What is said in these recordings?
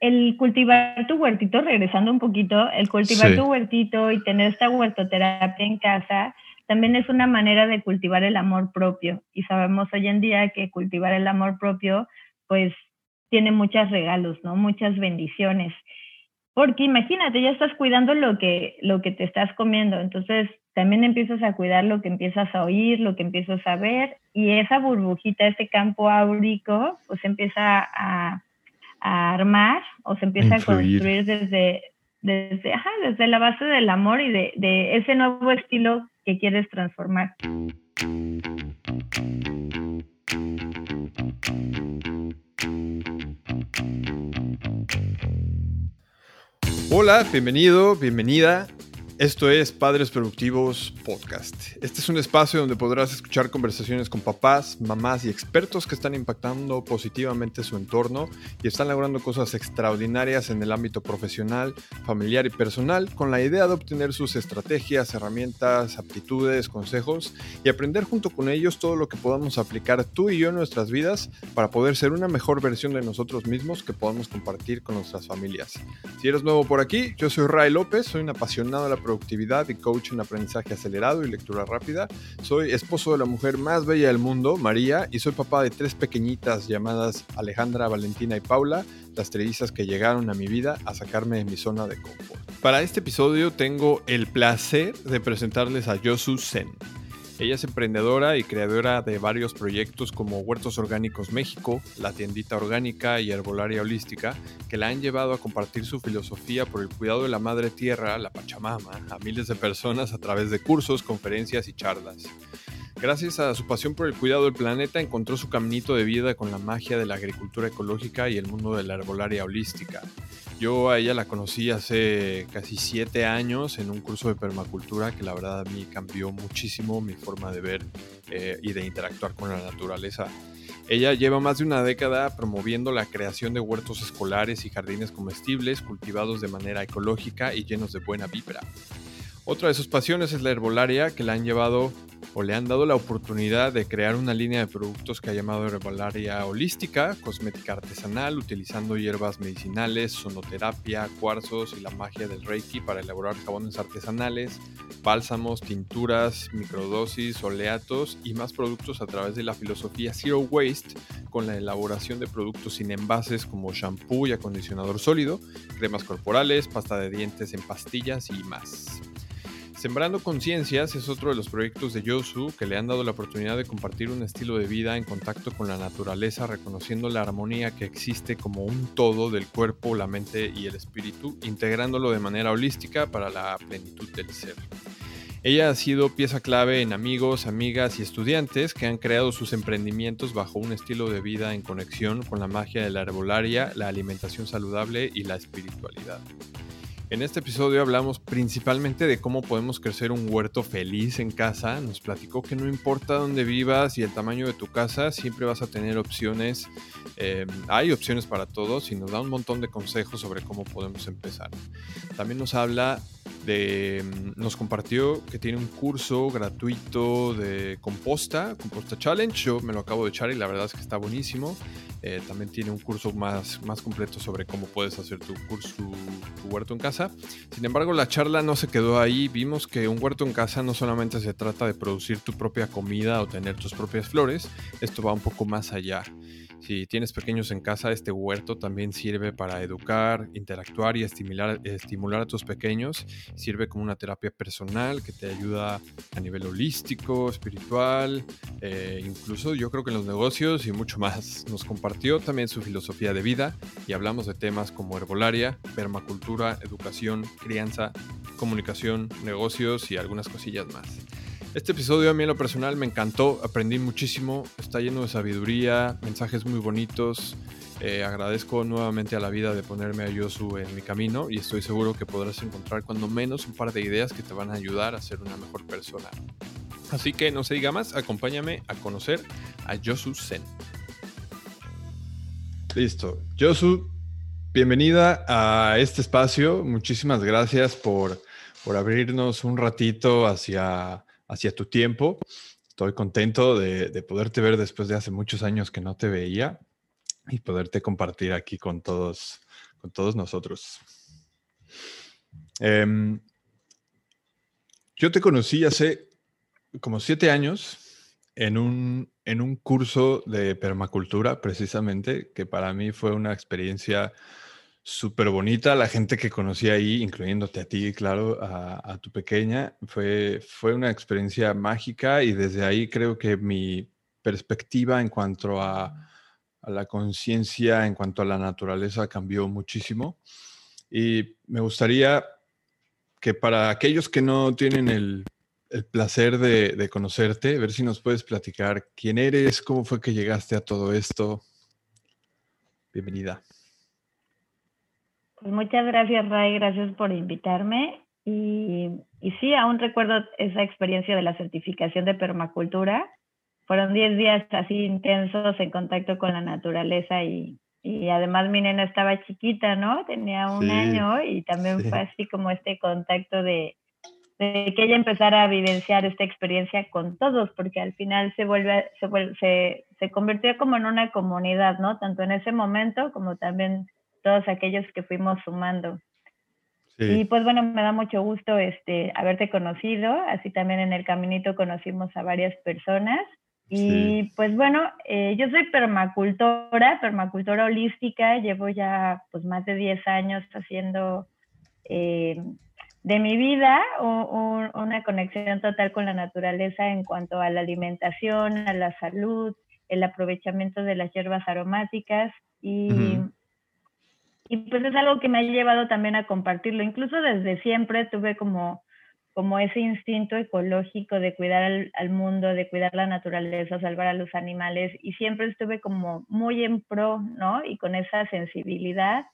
el cultivar tu huertito, regresando un poquito, el cultivar tu huertito y tener esta huertoterapia en casa también es una manera de cultivar el amor propio. Y sabemos hoy en día que cultivar el amor propio, pues tiene muchos regalos, ¿no? Muchas bendiciones. Porque imagínate, ya estás cuidando lo que, lo que te estás comiendo, entonces también empiezas a cuidar lo que empiezas a oír, lo que empiezas a ver, y esa burbujita, ese campo áurico, pues empieza a, armar o se empieza a, construir desde, desde, ajá, desde la base del amor y de, de ese nuevo estilo que quieres transformar. Hola, bienvenido, bienvenida esto es Padres Productivos Podcast. Este es un espacio donde podrás escuchar conversaciones con papás, mamás y expertos que están impactando positivamente su entorno y están logrando cosas extraordinarias en el ámbito profesional, familiar y personal con la idea de obtener sus estrategias, herramientas, aptitudes, consejos y aprender junto con ellos todo lo que podamos aplicar tú y yo en nuestras vidas para poder ser una mejor versión de nosotros mismos que podamos compartir con nuestras familias. Si eres nuevo por aquí, yo soy Ray López, soy un apasionado de la productividad y coach en aprendizaje acelerado y lectura rápida. Soy esposo de la mujer más bella del mundo, María, y soy papá de tres pequeñitas llamadas Alejandra, Valentina y Paula, las trellizas que llegaron a mi vida a sacarme de mi zona de confort. Para este episodio tengo el placer de presentarles a Yosu Sen. Ella es emprendedora y creadora de varios proyectos como Huertos Orgánicos México, la tiendita orgánica y herbolaria holística, que la han llevado a compartir su filosofía por el cuidado de la madre tierra, la Pachamama, a miles de personas a través de cursos, conferencias y charlas. Gracias a su pasión por el cuidado del planeta, encontró su caminito de vida con la magia de la agricultura ecológica y el mundo de la herbolaria holística. Yo a ella la conocí hace casi siete años en un curso de permacultura que la verdad a mí cambió muchísimo mi forma de ver eh, y de interactuar con la naturaleza. Ella lleva más de una década promoviendo la creación de huertos escolares y jardines comestibles cultivados de manera ecológica y llenos de buena vibra. Otra de sus pasiones es la herbolaria que la han llevado o le han dado la oportunidad de crear una línea de productos que ha llamado herbolaria holística, cosmética artesanal, utilizando hierbas medicinales, sonoterapia, cuarzos y la magia del Reiki para elaborar jabones artesanales, bálsamos, tinturas, microdosis, oleatos y más productos a través de la filosofía Zero Waste con la elaboración de productos sin envases como shampoo y acondicionador sólido, cremas corporales, pasta de dientes en pastillas y más. Sembrando Conciencias es otro de los proyectos de Yosu que le han dado la oportunidad de compartir un estilo de vida en contacto con la naturaleza, reconociendo la armonía que existe como un todo del cuerpo, la mente y el espíritu, integrándolo de manera holística para la plenitud del ser. Ella ha sido pieza clave en amigos, amigas y estudiantes que han creado sus emprendimientos bajo un estilo de vida en conexión con la magia de la herbolaria, la alimentación saludable y la espiritualidad. En este episodio hablamos principalmente de cómo podemos crecer un huerto feliz en casa. Nos platicó que no importa dónde vivas y el tamaño de tu casa, siempre vas a tener opciones. Eh, hay opciones para todos y nos da un montón de consejos sobre cómo podemos empezar. También nos habla mm, nos compartió que tiene un curso gratuito de composta, Composta Challenge. Yo me lo acabo de echar y la verdad es que está buenísimo. Eh, también tiene un curso más, más completo sobre cómo puedes hacer tu curso, tu huerto en casa. Sin embargo, la charla no se quedó ahí. Vimos que un huerto en casa no solamente se trata de producir tu propia comida o tener tus propias flores, esto va un poco más allá. Si tienes pequeños en casa, este huerto también sirve para educar, interactuar y estimular, estimular a tus pequeños. Sirve como una terapia personal que te ayuda a nivel holístico, espiritual, eh, incluso yo creo que en los negocios y mucho más. Nos compartió también su filosofía de vida y hablamos de temas como herbolaria, permacultura, educación, crianza, comunicación, negocios y algunas cosillas más. Este episodio a mí en lo personal me encantó, aprendí muchísimo, está lleno de sabiduría, mensajes muy bonitos. Eh, agradezco nuevamente a la vida de ponerme a Yosu en mi camino y estoy seguro que podrás encontrar cuando menos un par de ideas que te van a ayudar a ser una mejor persona. Así que no se diga más, acompáñame a conocer a Yosu Zen. Listo. Yosu, bienvenida a este espacio. Muchísimas gracias por, por abrirnos un ratito hacia hacia tu tiempo. Estoy contento de, poderte ver después de hace muchos años que no te veía y poderte compartir aquí con todos, con todos nosotros. Em, yo te conocí hace como siete años en un, en un curso de permacultura, precisamente, que para mí fue una experiencia súper bonita. La gente que conocí ahí, incluyéndote a ti, claro, a, tu pequeña, fue, fue una experiencia mágica y desde ahí creo que mi perspectiva en cuanto a, a la conciencia, en cuanto a la naturaleza, cambió muchísimo. Y me gustaría que para aquellos que no tienen el, el placer de, de, conocerte, ver si nos puedes platicar quién eres, cómo fue que llegaste a todo esto. Bienvenida. Pues muchas gracias, Ray, gracias por invitarme. Y, y sí, aún recuerdo esa experiencia de la certificación de permacultura. Fueron 10 días así intensos en contacto con la naturaleza y, y además mi nena estaba chiquita, ¿no? Tenía un año y también fue así como este contacto de, de, que ella empezara a vivenciar esta experiencia con todos, porque al final se vuelve, se, se, se convirtió como en una comunidad, ¿no? Tanto en ese momento como también todos aquellos que fuimos sumando. Y pues bueno, me da mucho gusto este, haberte conocido, así también en el caminito conocimos a varias personas. Y pues bueno, eh, yo soy permacultora, permacultora holística, llevo ya pues más de 10 años haciendo eh, de mi vida una conexión total con la naturaleza en cuanto a la alimentación, a la salud, el aprovechamiento de las hierbas aromáticas y y pues es algo que me ha llevado también a compartirlo. Incluso desde siempre tuve como, como ese instinto ecológico de cuidar al, mundo, de cuidar la naturaleza, salvar a los animales y siempre estuve como muy en pro, ¿no? Y con esa sensibilidad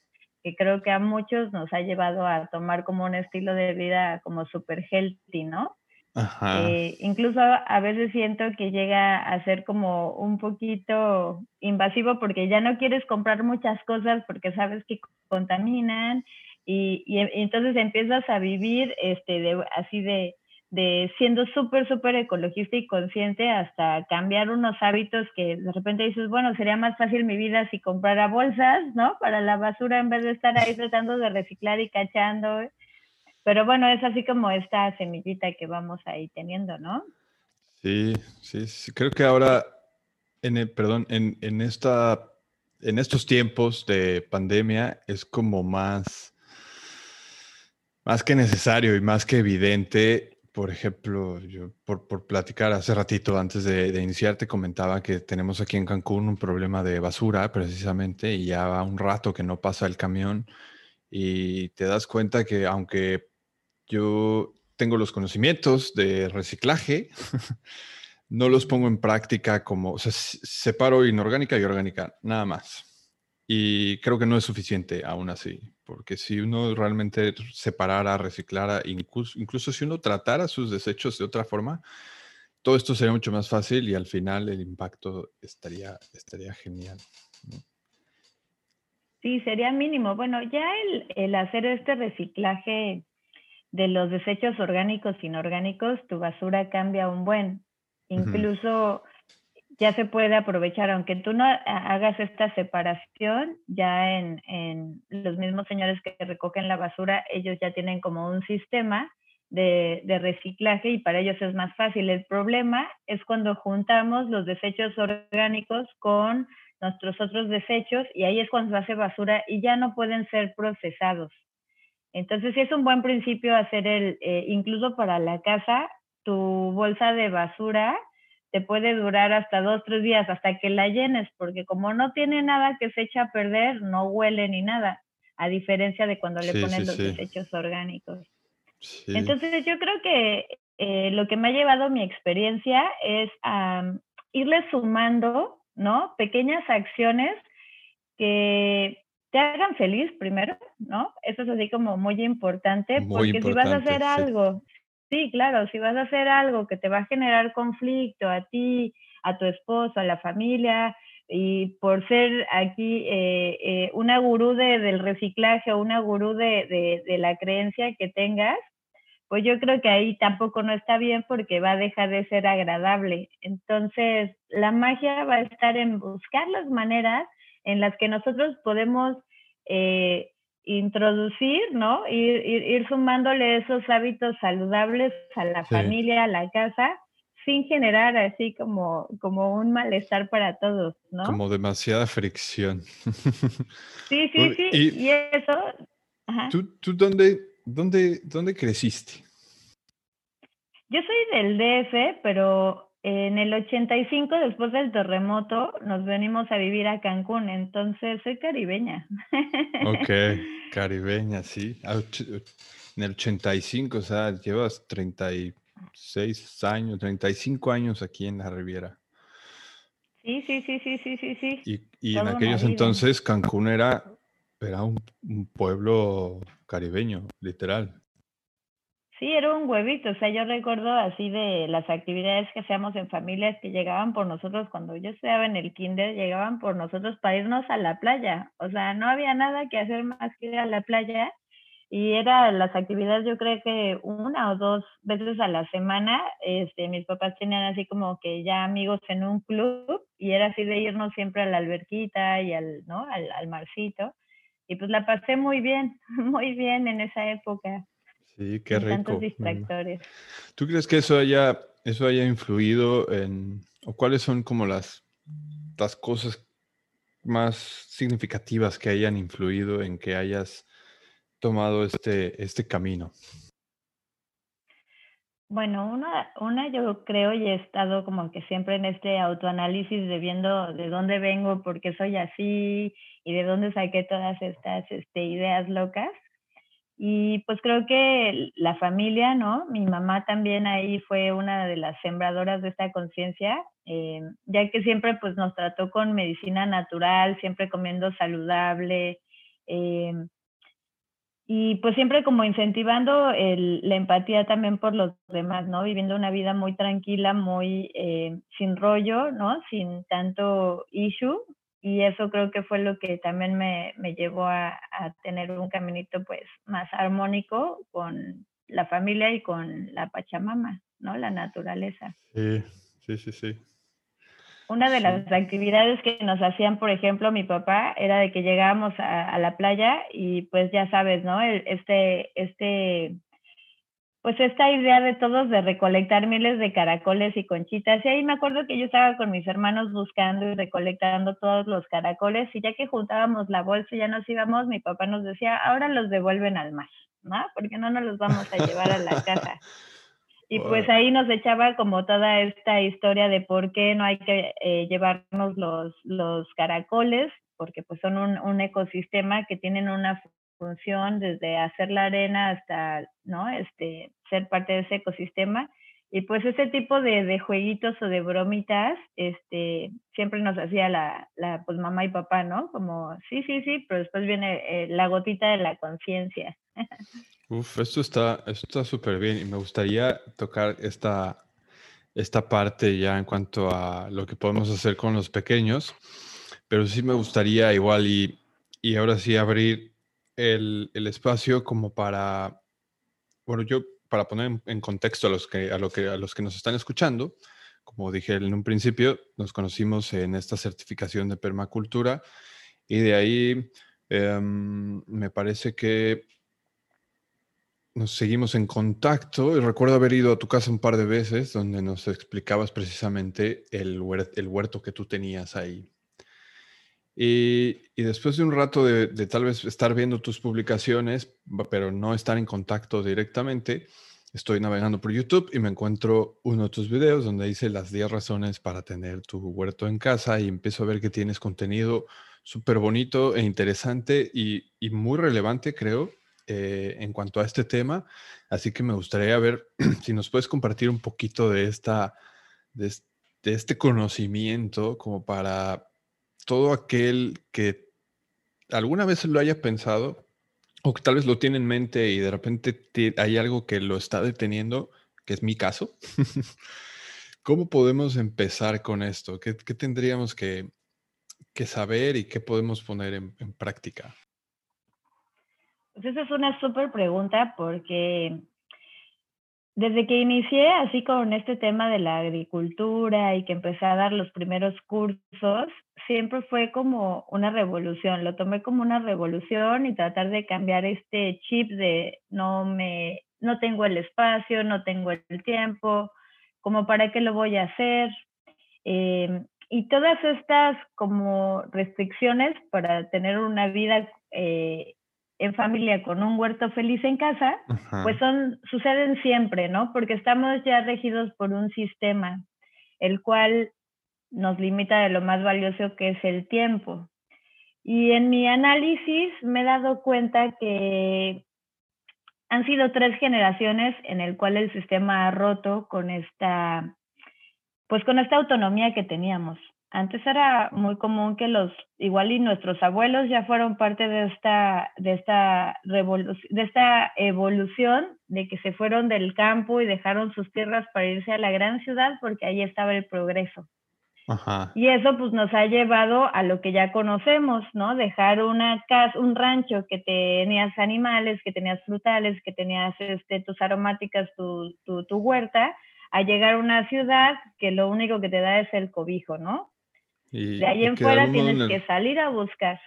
que creo que a muchos nos ha llevado a tomar como un estilo de vida como super healthy, ¿no? Eh, incluso a veces siento que llega a ser como un poquito invasivo porque ya no quieres comprar muchas cosas porque sabes que contaminan y, y, entonces empiezas a vivir este, de, así de, de siendo súper, súper ecologista y consciente hasta cambiar unos hábitos que de repente dices, bueno, sería más fácil mi vida si comprara bolsas, ¿no? Para la basura en vez de estar ahí tratando de reciclar y cachando. Pero bueno, es así como esta semillita que vamos ahí teniendo, ¿no? Sí, sí, sí. Creo que ahora, en perdón, en, en, esta, en estos tiempos de pandemia es como más, más que necesario y más que evidente. Por ejemplo, yo por, por platicar hace ratito antes de, de iniciar te comentaba que tenemos aquí en Cancún un problema de basura precisamente y ya va un rato que no pasa el camión y te das cuenta que aunque yo tengo los conocimientos de reciclaje, no los pongo en práctica como, o sea, separo inorgánica y orgánica, nada más. Y creo que no es suficiente aún así, porque si uno realmente separara, reciclara, incluso, incluso si uno tratara sus desechos de otra forma, todo esto sería mucho más fácil y al final el impacto estaría, estaría genial. Sí, sería mínimo. Bueno, ya el, el hacer este reciclaje de los desechos orgánicos e inorgánicos, tu basura cambia un buen. Incluso ya se puede aprovechar, aunque tú no hagas esta separación, ya en, en, los mismos señores que recogen la basura, ellos ya tienen como un sistema de, de, reciclaje y para ellos es más fácil. El problema es cuando juntamos los desechos orgánicos con nuestros otros desechos y ahí es cuando se hace basura y ya no pueden ser procesados. Entonces, sí es un buen principio hacer el, eh, incluso para la casa, tu bolsa de basura te puede durar hasta dos, tres días, hasta que la llenes, porque como no tiene nada que se echa a perder, no huele ni nada, a diferencia de cuando le ponen los desechos orgánicos. Entonces, yo creo que eh, lo que me ha llevado mi experiencia es a irle sumando, ¿no? Pequeñas acciones que te hagan feliz primero, ¿no? Eso es así como muy importante, porque si vas a hacer algo, sí, claro, si vas a hacer algo que te va a generar conflicto a ti, a tu esposo, a la familia, y por ser aquí eh, eh, una gurú de, del reciclaje o una gurú de, de, de la creencia que tengas, pues yo creo que ahí tampoco no está bien porque va a dejar de ser agradable. Entonces, la magia va a estar en buscar las maneras en las que nosotros podemos eh, introducir, ¿no? Ir, ir, sumándole esos hábitos saludables a la familia, a la casa, sin generar así como, como un malestar para todos, ¿no? Como demasiada fricción. Sí, sí, sí. Y, eso. ¿Tú, tú dónde, dónde, dónde creciste? Yo soy del DF, pero en el 85, después del terremoto, nos venimos a vivir a Cancún, entonces soy caribeña. Ok, caribeña, sí. Ah, en el 85, o sea, llevas 36 años, 35 años aquí en la Riviera. Sí, sí, sí, sí, sí, sí, sí. Y, y en aquellos entonces Cancún era, era un pueblo caribeño, literal. Sí, era un huevito, o sea, yo recuerdo así de las actividades que hacíamos en familias que llegaban por nosotros cuando yo estaba en el kinder, llegaban por nosotros para irnos a la playa, o sea, no había nada que hacer más que ir a la playa y era las actividades yo creo que una o dos veces a la semana, este, mis papás tenían así como que ya amigos en un club y era así de irnos siempre a la alberquita y al, ¿no? al, al marcito y pues la pasé muy bien, muy bien en esa época. Sí, qué rico. Tantos distractores. ¿Tú crees que eso haya, eso haya influido en, o cuáles son como las, las cosas más significativas que hayan influido en que hayas tomado este, este camino? Bueno, una, una yo creo y he estado como que siempre en este autoanálisis de viendo de dónde vengo, por qué soy así y de dónde saqué todas estas este, ideas locas. Y pues creo que la familia, ¿no? Mi mamá también ahí fue una de las sembradoras de esta conciencia, eh, ya que siempre pues nos trató con medicina natural, siempre comiendo saludable, eh, y pues siempre como incentivando la empatía también por los demás, ¿no? Viviendo una vida muy tranquila, muy eh, sin rollo, ¿no? Sin tanto issue, y eso creo que fue lo que también me, me llevó a, a, tener un caminito pues más armónico con la familia y con la Pachamama, ¿no? La naturaleza. Sí, sí, sí, sí. Una de las actividades que nos hacían, por ejemplo, mi papá, era de que llegábamos a, a la playa y pues ya sabes, ¿no? este, este pues esta idea de todos de recolectar miles de caracoles y conchitas. Y ahí me acuerdo que yo estaba con mis hermanos buscando y recolectando todos los caracoles y ya que juntábamos la bolsa y ya nos íbamos, mi papá nos decía, ahora los devuelven al mar, ¿no? Porque no nos los vamos a llevar a la casa. Y pues ahí nos echaba como toda esta historia de por qué no hay que eh, llevarnos los, los caracoles, porque pues son un, un ecosistema que tienen una función desde hacer la arena hasta, ¿no? Este, ser parte de ese ecosistema. Y pues ese tipo de, de jueguitos o de bromitas, este, siempre nos hacía la, la, pues mamá y papá, ¿no? Como, sí, sí, sí, pero después viene eh, la gotita de la conciencia. Uf, esto está está súper bien y me gustaría tocar esta, esta parte ya en cuanto a lo que podemos hacer con los pequeños, pero sí me gustaría igual y, y ahora sí abrir el, espacio como para, bueno, yo para poner en, contexto a los, que, a, lo que, a los que nos están escuchando, como dije en un principio, nos conocimos en esta certificación de permacultura y de ahí em, me parece que nos seguimos en contacto y recuerdo haber ido a tu casa un par de veces donde nos explicabas precisamente el, el huerto que tú tenías ahí. Y, después de un rato de, tal vez estar viendo tus publicaciones, pero no estar en contacto directamente, estoy navegando por YouTube y me encuentro uno de tus videos donde dice las 10 razones para tener tu huerto en casa y empiezo a ver que tienes contenido súper bonito e interesante y, muy relevante, creo, eh, en cuanto a este tema. Así que me gustaría ver si nos puedes compartir un poquito de, esta, de este conocimiento como para todo aquel que alguna vez lo haya pensado o que tal vez lo tiene en mente y de repente hay algo que lo está deteniendo, que es mi caso. ¿Cómo podemos empezar con esto? ¿Qué, tendríamos que, saber y qué podemos poner en, práctica? Pues esa es una súper pregunta porque desde que inicié así con este tema de la agricultura y que empecé a dar los primeros cursos, siempre fue como una revolución. Lo tomé como una revolución y tratar de cambiar este chip de no me, no tengo el espacio, no tengo el tiempo, como para qué lo voy a hacer. Eh, y todas estas como restricciones para tener una vida eh, en familia con un huerto feliz en casa, pues son, suceden siempre, ¿no? Porque estamos ya regidos por un sistema, el cual nos limita de lo más valioso que es el tiempo. Y en mi análisis me he dado cuenta que han sido tres generaciones en el cual el sistema ha roto con esta, pues con esta autonomía que teníamos. Antes era muy común que los, igual y nuestros abuelos ya fueron parte de esta, de esta, de esta evolución, de que se fueron del campo y dejaron sus tierras para irse a la gran ciudad porque ahí estaba el progreso. Y eso pues nos ha llevado a lo que ya conocemos, ¿no? Dejar una casa, un rancho que tenías animales, que tenías frutales, que tenías este, tus aromáticas, tu, tu, tu huerta, a llegar a una ciudad que lo único que te da es el cobijo, ¿no? De ahí en fuera tienes que salir a buscar.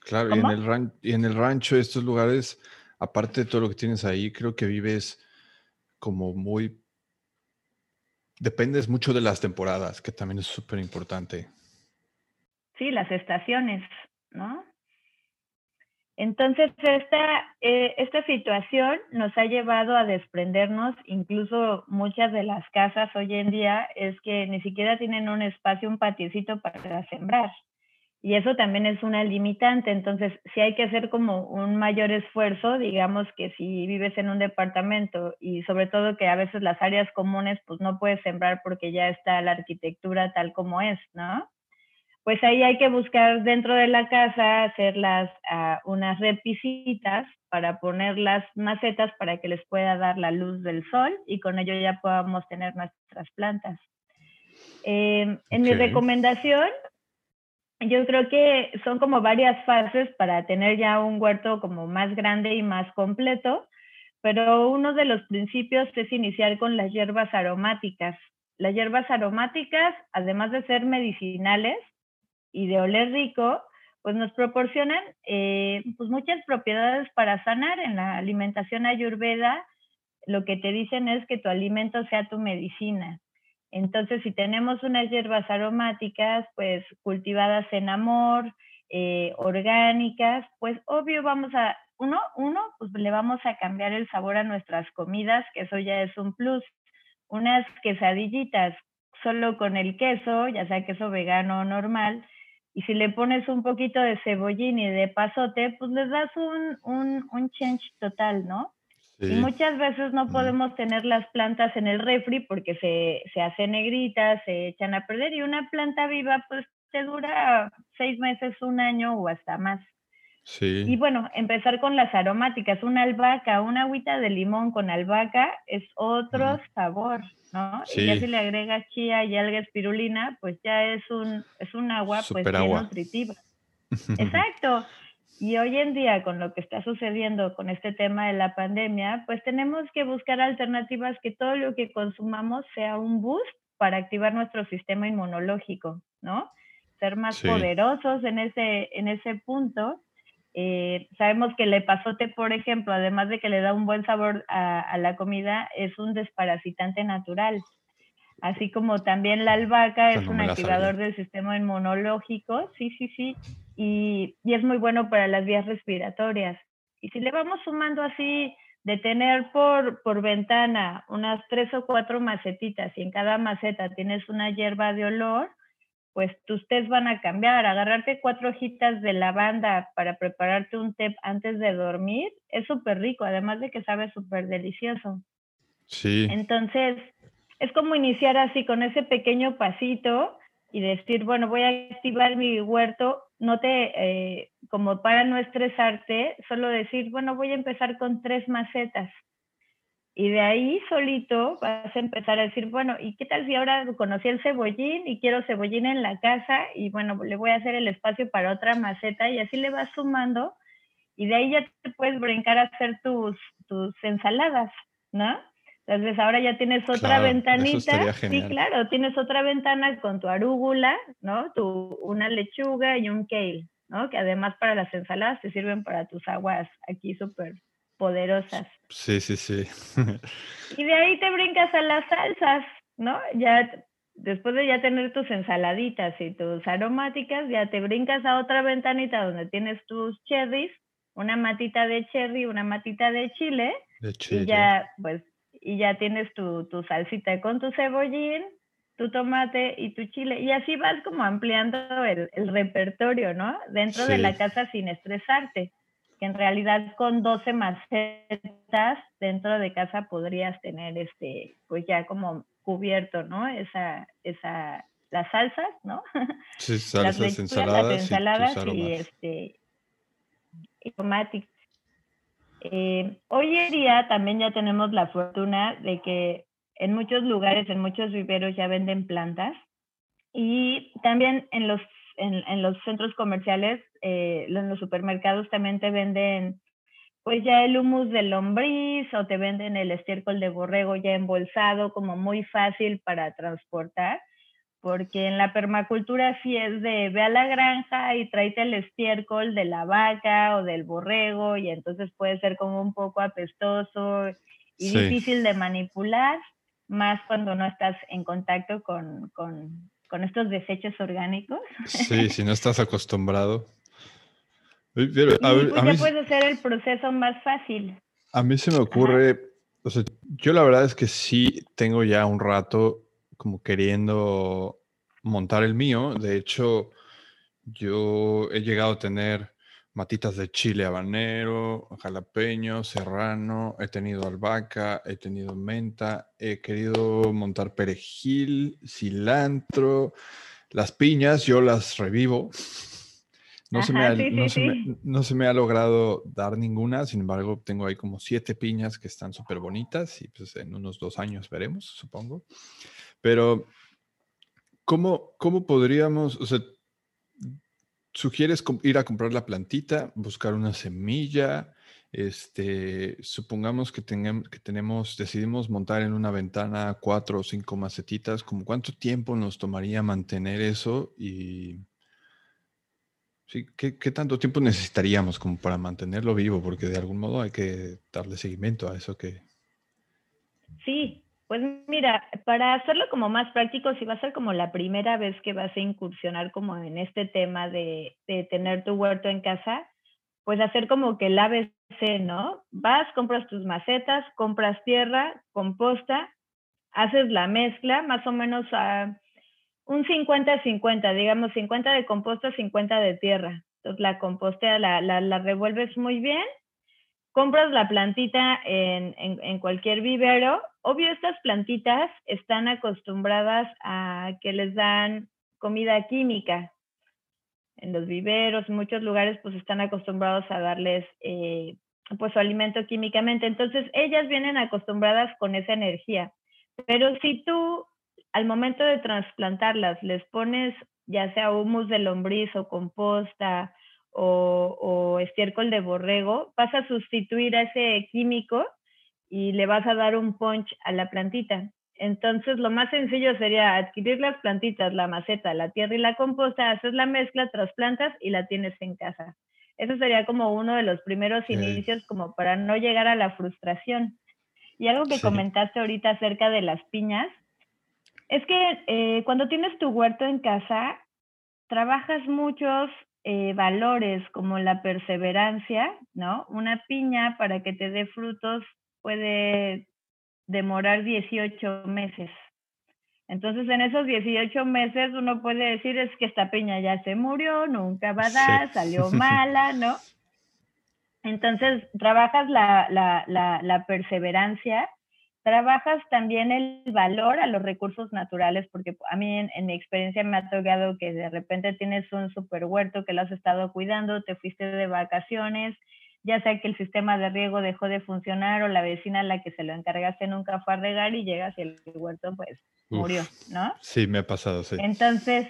Claro, y en, el y en el rancho, estos lugares, aparte de todo lo que tienes ahí, creo que vives como muy... Dependes mucho de las temporadas, que también es súper importante. Sí, las estaciones, ¿no? Entonces, esta, eh, esta situación nos ha llevado a desprendernos, incluso muchas de las casas hoy en día es que ni siquiera tienen un espacio, un patiecito para sembrar. Y eso también es una limitante. Entonces, si hay que hacer como un mayor esfuerzo, digamos que si vives en un departamento y sobre todo que a veces las áreas comunes, pues no puedes sembrar porque ya está la arquitectura tal como es, ¿no? Pues ahí hay que buscar dentro de la casa, hacer las, ah, unas repisitas para poner las macetas para que les pueda dar la luz del sol y con ello ya podamos tener nuestras plantas. Em, en mi recomendación, yo creo que son como varias fases para tener ya un huerto como más grande y más completo, pero uno de los principios es iniciar con las hierbas aromáticas. Las hierbas aromáticas, además de ser medicinales, y de oler rico, pues nos proporcionan eh, pues muchas propiedades para sanar. En la alimentación ayurveda, lo que te dicen es que tu alimento sea tu medicina. Entonces, si tenemos unas hierbas aromáticas, pues cultivadas en amor, eh, orgánicas, pues obvio vamos a, uno, uno, pues le vamos a cambiar el sabor a nuestras comidas, que eso ya es un plus. Unas quesadillitas solo con el queso, ya sea queso vegano o normal, y si le pones un poquito de cebollín y de pasote, pues les das un, un, un change total, ¿no? Y muchas veces no podemos tener las plantas en el refri porque se, se hacen negritas, se echan a perder y una planta viva pues te dura seis meses, un año o hasta más. Sí. Y bueno, empezar con las aromáticas. Una albahaca, una agüita de limón con albahaca es otro sabor. ¿no? Y ya si le agregas chía y alga espirulina, pues ya es un, es un agua pues bien nutritiva. Exacto. Y hoy en día, con lo que está sucediendo con este tema de la pandemia, pues tenemos que buscar alternativas que todo lo que consumamos sea un boost para activar nuestro sistema inmunológico, ¿no? Ser más poderosos en ese, en ese punto eh, sabemos que el epazote, por ejemplo, además de que le da un buen sabor a, la comida, es un desparasitante natural. Así como también la albahaca es un activador del sistema inmunológico, sí, sí, sí, y, y, es muy bueno para las vías respiratorias. Y si le vamos sumando así de tener por, por ventana unas tres o cuatro macetitas y en cada maceta tienes una hierba de olor, pues tus tés van a cambiar. Agarrarte cuatro hojitas de lavanda para prepararte un té antes de dormir es súper rico, además de que sabe súper delicioso. Sí. Entonces, es como iniciar así con ese pequeño pasito y decir, bueno, voy a activar mi huerto, no te, eh, como para no estresarte, solo decir, bueno, voy a empezar con tres macetas y de ahí solito vas a empezar a decir, bueno, ¿y qué tal si ahora conocí el cebollín y quiero cebollín en la casa y bueno, le voy a hacer el espacio para otra maceta y así le vas sumando y de ahí ya te puedes brincar a hacer tus, tus ensaladas, ¿no? Entonces ahora ya tienes otra ventanita. Sí, claro, tienes otra ventana con tu arúgula, ¿no? Tu, una lechuga y un kale, ¿no? Que además para las ensaladas te sirven para tus aguas aquí súper poderosas. Sí, sí, sí. y de ahí te brincas a las salsas, ¿no? Ya después de ya tener tus ensaladitas y tus aromáticas, ya te brincas a otra ventanita donde tienes tus cherries, una matita de cherry, una matita de chile, de chile. y ya pues y ya tienes tu, tu salsita con tu cebollín, tu tomate y tu chile. Y así vas como ampliando el, el repertorio, ¿no? Dentro de la casa sin estresarte. Que en realidad con 12 macetas dentro de casa podrías tener este, pues ya como cubierto, ¿no? Esa, esa, las salsas, ¿no? Sí, salsas, las ensaladas, las ensaladas y, este y eh, hoy en día también ya tenemos la fortuna de que en muchos lugares, en muchos viveros ya venden plantas y también en los, en, los centros comerciales, eh, en los supermercados también te venden pues ya el humus de lombriz o te venden el estiércol de borrego ya embolsado como muy fácil para transportar porque en la permacultura sí es de ve a la granja y tráete el estiércol de la vaca o del borrego y entonces puede ser como un poco apestoso y difícil de manipular, más cuando no estás en contacto con, con, con, estos desechos orgánicos. Sí, si no estás acostumbrado. Pero, a, y pues puedes hacer el proceso más fácil. A mí se me ocurre, o sea, yo la verdad es que sí tengo ya un rato como queriendo montar el mío. De hecho, yo he llegado a tener matitas de chile habanero, jalapeño, serrano, he tenido albahaca, he tenido menta, he querido montar perejil, cilantro, las piñas, yo las revivo. No, se me ha, no, se me, ha, logrado dar ninguna, sin embargo, tengo ahí como siete piñas que están súper bonitas y pues en unos dos años veremos, supongo. Pero, ¿cómo, cómo podríamos, o sea, sugieres ir a comprar la plantita, buscar una semilla, este, supongamos que, tengamos, que tenemos, decidimos montar en una ventana cuatro o cinco macetitas, ¿como cuánto tiempo nos tomaría mantener eso? Y sí, ¿qué, ¿qué, tanto tiempo necesitaríamos como para mantenerlo vivo? Porque de algún modo hay que darle seguimiento a eso que... Sí, pues mira, para hacerlo como más práctico, si va a ser como la primera vez que vas a incursionar como en este tema de, tener tu huerto en casa, pues hacer como que el ABC, ¿no? Vas, compras tus macetas, compras tierra, composta, haces la mezcla, más o menos a un 50-50, digamos 50 de composta, 50 de tierra. Entonces la composta la, la revuelves muy bien compras la plantita en, cualquier vivero, obvio estas plantitas están acostumbradas a que les dan comida química. En los viveros, en muchos lugares, pues están acostumbrados a darles eh, pues su alimento químicamente. Entonces, ellas vienen acostumbradas con esa energía. Pero si tú, al momento de trasplantarlas, les pones ya sea humus de lombriz o composta o, estiércol de borrego, vas a sustituir a ese químico y le vas a dar un punch a la plantita. Entonces, lo más sencillo sería adquirir las plantitas, la maceta, la tierra y la composta, haces la mezcla, trasplantas y la tienes en casa. Eso sería como uno de los primeros inicios como para no llegar a la frustración. Y algo que comentaste ahorita acerca de las piñas, es que eh, cuando tienes tu huerto en casa, trabajas muchos eh, valores como la perseverancia, ¿no? Una piña para que te dé frutos puede demorar 18 meses. Entonces, en esos 18 meses uno puede decir es que esta piña ya se murió, nunca va a dar, salió mala, ¿no? Entonces, trabajas la, la, la, la perseverancia trabajas también el valor a los recursos naturales, porque a mí en, mi experiencia me ha tocado que de repente tienes un super huerto que lo has estado cuidando, te fuiste de vacaciones, ya sea que el sistema de riego dejó de funcionar o la vecina a la que se lo encargaste nunca fue a regar y llegas y el huerto pues murió, ¿no? Sí, me ha pasado, sí. Entonces,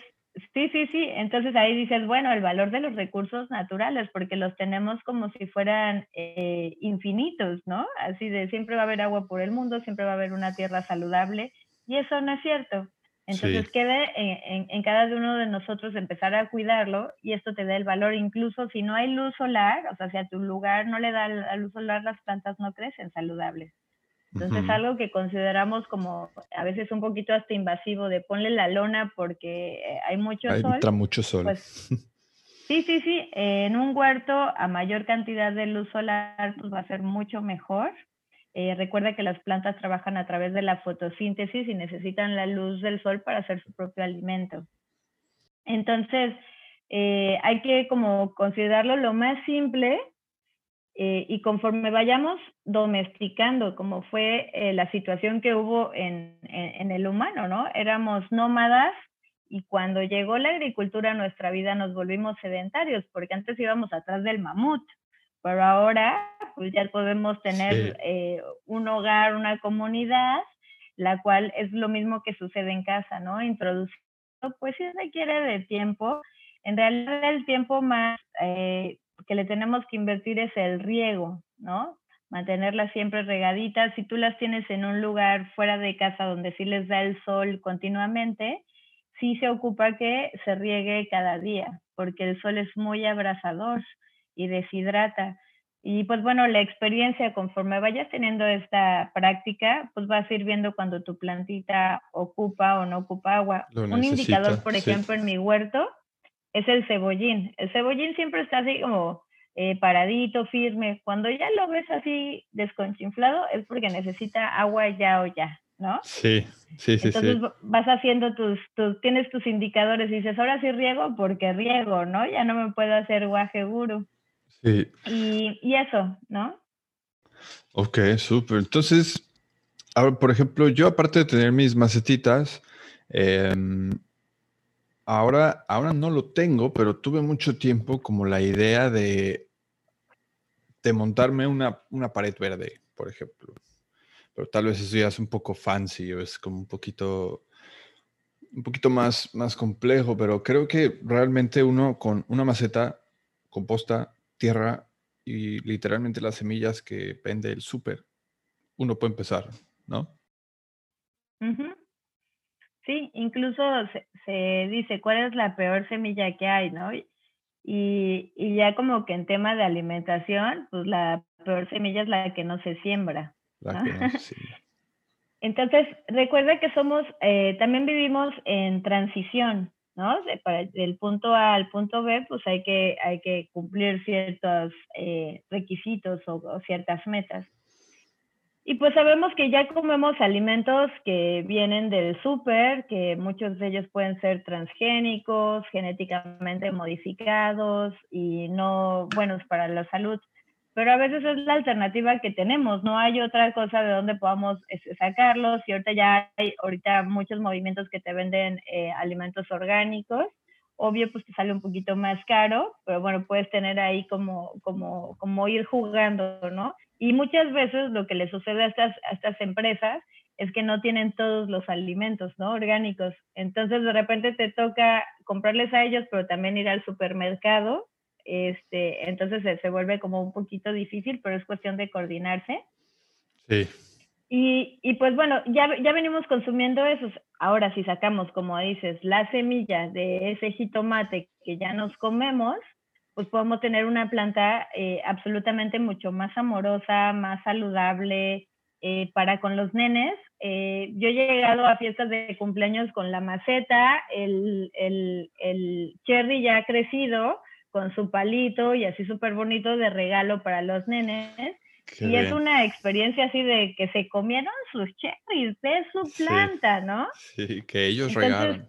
Sí, sí, sí. Entonces ahí dices, bueno, el valor de los recursos naturales, porque los tenemos como si fueran eh, infinitos, ¿no? Así de siempre va a haber agua por el mundo, siempre va a haber una tierra saludable, y eso no es cierto. Entonces quede en, en, cada uno de nosotros empezar a cuidarlo y esto te da el valor, incluso si no hay luz solar, o sea, si a tu lugar no le da la luz solar, las plantas no crecen saludables. Entonces, algo que consideramos como a veces un poquito hasta invasivo de ponle la lona porque eh, hay mucho sol. Entra mucho sol. Pues, sí, sí, sí. en un huerto a mayor cantidad de luz solar pues va a ser mucho mejor. Eh, recuerda que las plantas trabajan a través de la fotosíntesis y necesitan la luz del sol para hacer su propio alimento. Entonces, eh, hay que como considerarlo lo más simple eh, y conforme vayamos domesticando, como fue eh, la situación que hubo en, en, el humano, ¿no? Éramos nómadas y cuando llegó la agricultura a nuestra vida nos volvimos sedentarios, porque antes íbamos atrás del mamut, pero ahora pues ya podemos tener eh, un hogar, una comunidad, la cual es lo mismo que sucede en casa, ¿no? Introduciendo, pues sí requiere de tiempo. En realidad el tiempo más que le tenemos que invertir es el riego, ¿no? Mantenerlas siempre regaditas. Si tú las tienes en un lugar fuera de casa donde sí les da el sol continuamente, sí se ocupa que se riegue cada día, porque el sol es muy abrasador y deshidrata. Y pues bueno, la experiencia conforme vayas teniendo esta práctica, pues vas a ir viendo cuando tu plantita ocupa o no ocupa agua. Un indicador, por ejemplo, en mi huerto, es el cebollín. El cebollín siempre está así como eh, paradito, firme. Cuando ya lo ves así desconchinflado es porque necesita agua ya o ya, ¿no? Sí, sí, sí. Entonces vas haciendo tus, tus, tienes tus indicadores y dices, ahora sí riego porque riego, ¿no? Ya no me puedo hacer guaje guru. Sí. Y, y eso, ¿no? Ok, súper. Entonces, ahora, por ejemplo, yo aparte de tener mis macetitas, eh, Ahora, ahora no lo tengo, pero tuve mucho tiempo como la idea de, de montarme una, una pared verde, por ejemplo. Pero tal vez eso ya es un poco fancy o es como un poquito, un poquito más, más complejo, pero creo que realmente uno con una maceta, composta, tierra y literalmente las semillas que vende el súper, uno puede empezar, ¿no? Sí, incluso se, dice cuál es la peor semilla que hay, ¿no? Y, y, ya como que en tema de alimentación, pues la peor semilla es la que no se siembra. La que no se siembra. Entonces, recuerda que somos, eh, también vivimos en transición, ¿no? para, del punto A al punto B, pues hay que, hay que cumplir ciertos eh, requisitos o ciertas metas. Y pues sabemos que ya comemos alimentos que vienen del súper, que muchos de ellos pueden ser transgénicos, genéticamente modificados y no buenos para la salud. Pero a veces es la alternativa que tenemos, no hay otra cosa de donde podamos este, sacarlos y ahorita ya hay ahorita muchos movimientos que te venden eh, alimentos orgánicos. Obvio, pues te sale un poquito más caro, pero bueno, puedes tener ahí como, como, como ir jugando, ¿no? Y muchas veces lo que le sucede a estas, estas empresas es que no tienen todos los alimentos ¿no? orgánicos. Entonces de repente te toca comprarles a ellos, pero también ir al supermercado. Este, entonces se, se vuelve como un poquito difícil, pero es cuestión de coordinarse. Sí. Y, y, pues bueno, ya, ya venimos consumiendo esos. Ahora, si sacamos, como dices, la semilla de ese jitomate que ya nos comemos, pues podemos tener una planta eh, absolutamente mucho más amorosa, más saludable eh, para con los nenes. Eh, yo he llegado a fiestas de cumpleaños con la maceta, el, el, el cherry ya ha crecido con su palito y así súper bonito de regalo para los nenes. y es una experiencia así de que se comieron sus cherries de su planta, ¿no? Sí, que ellos regalan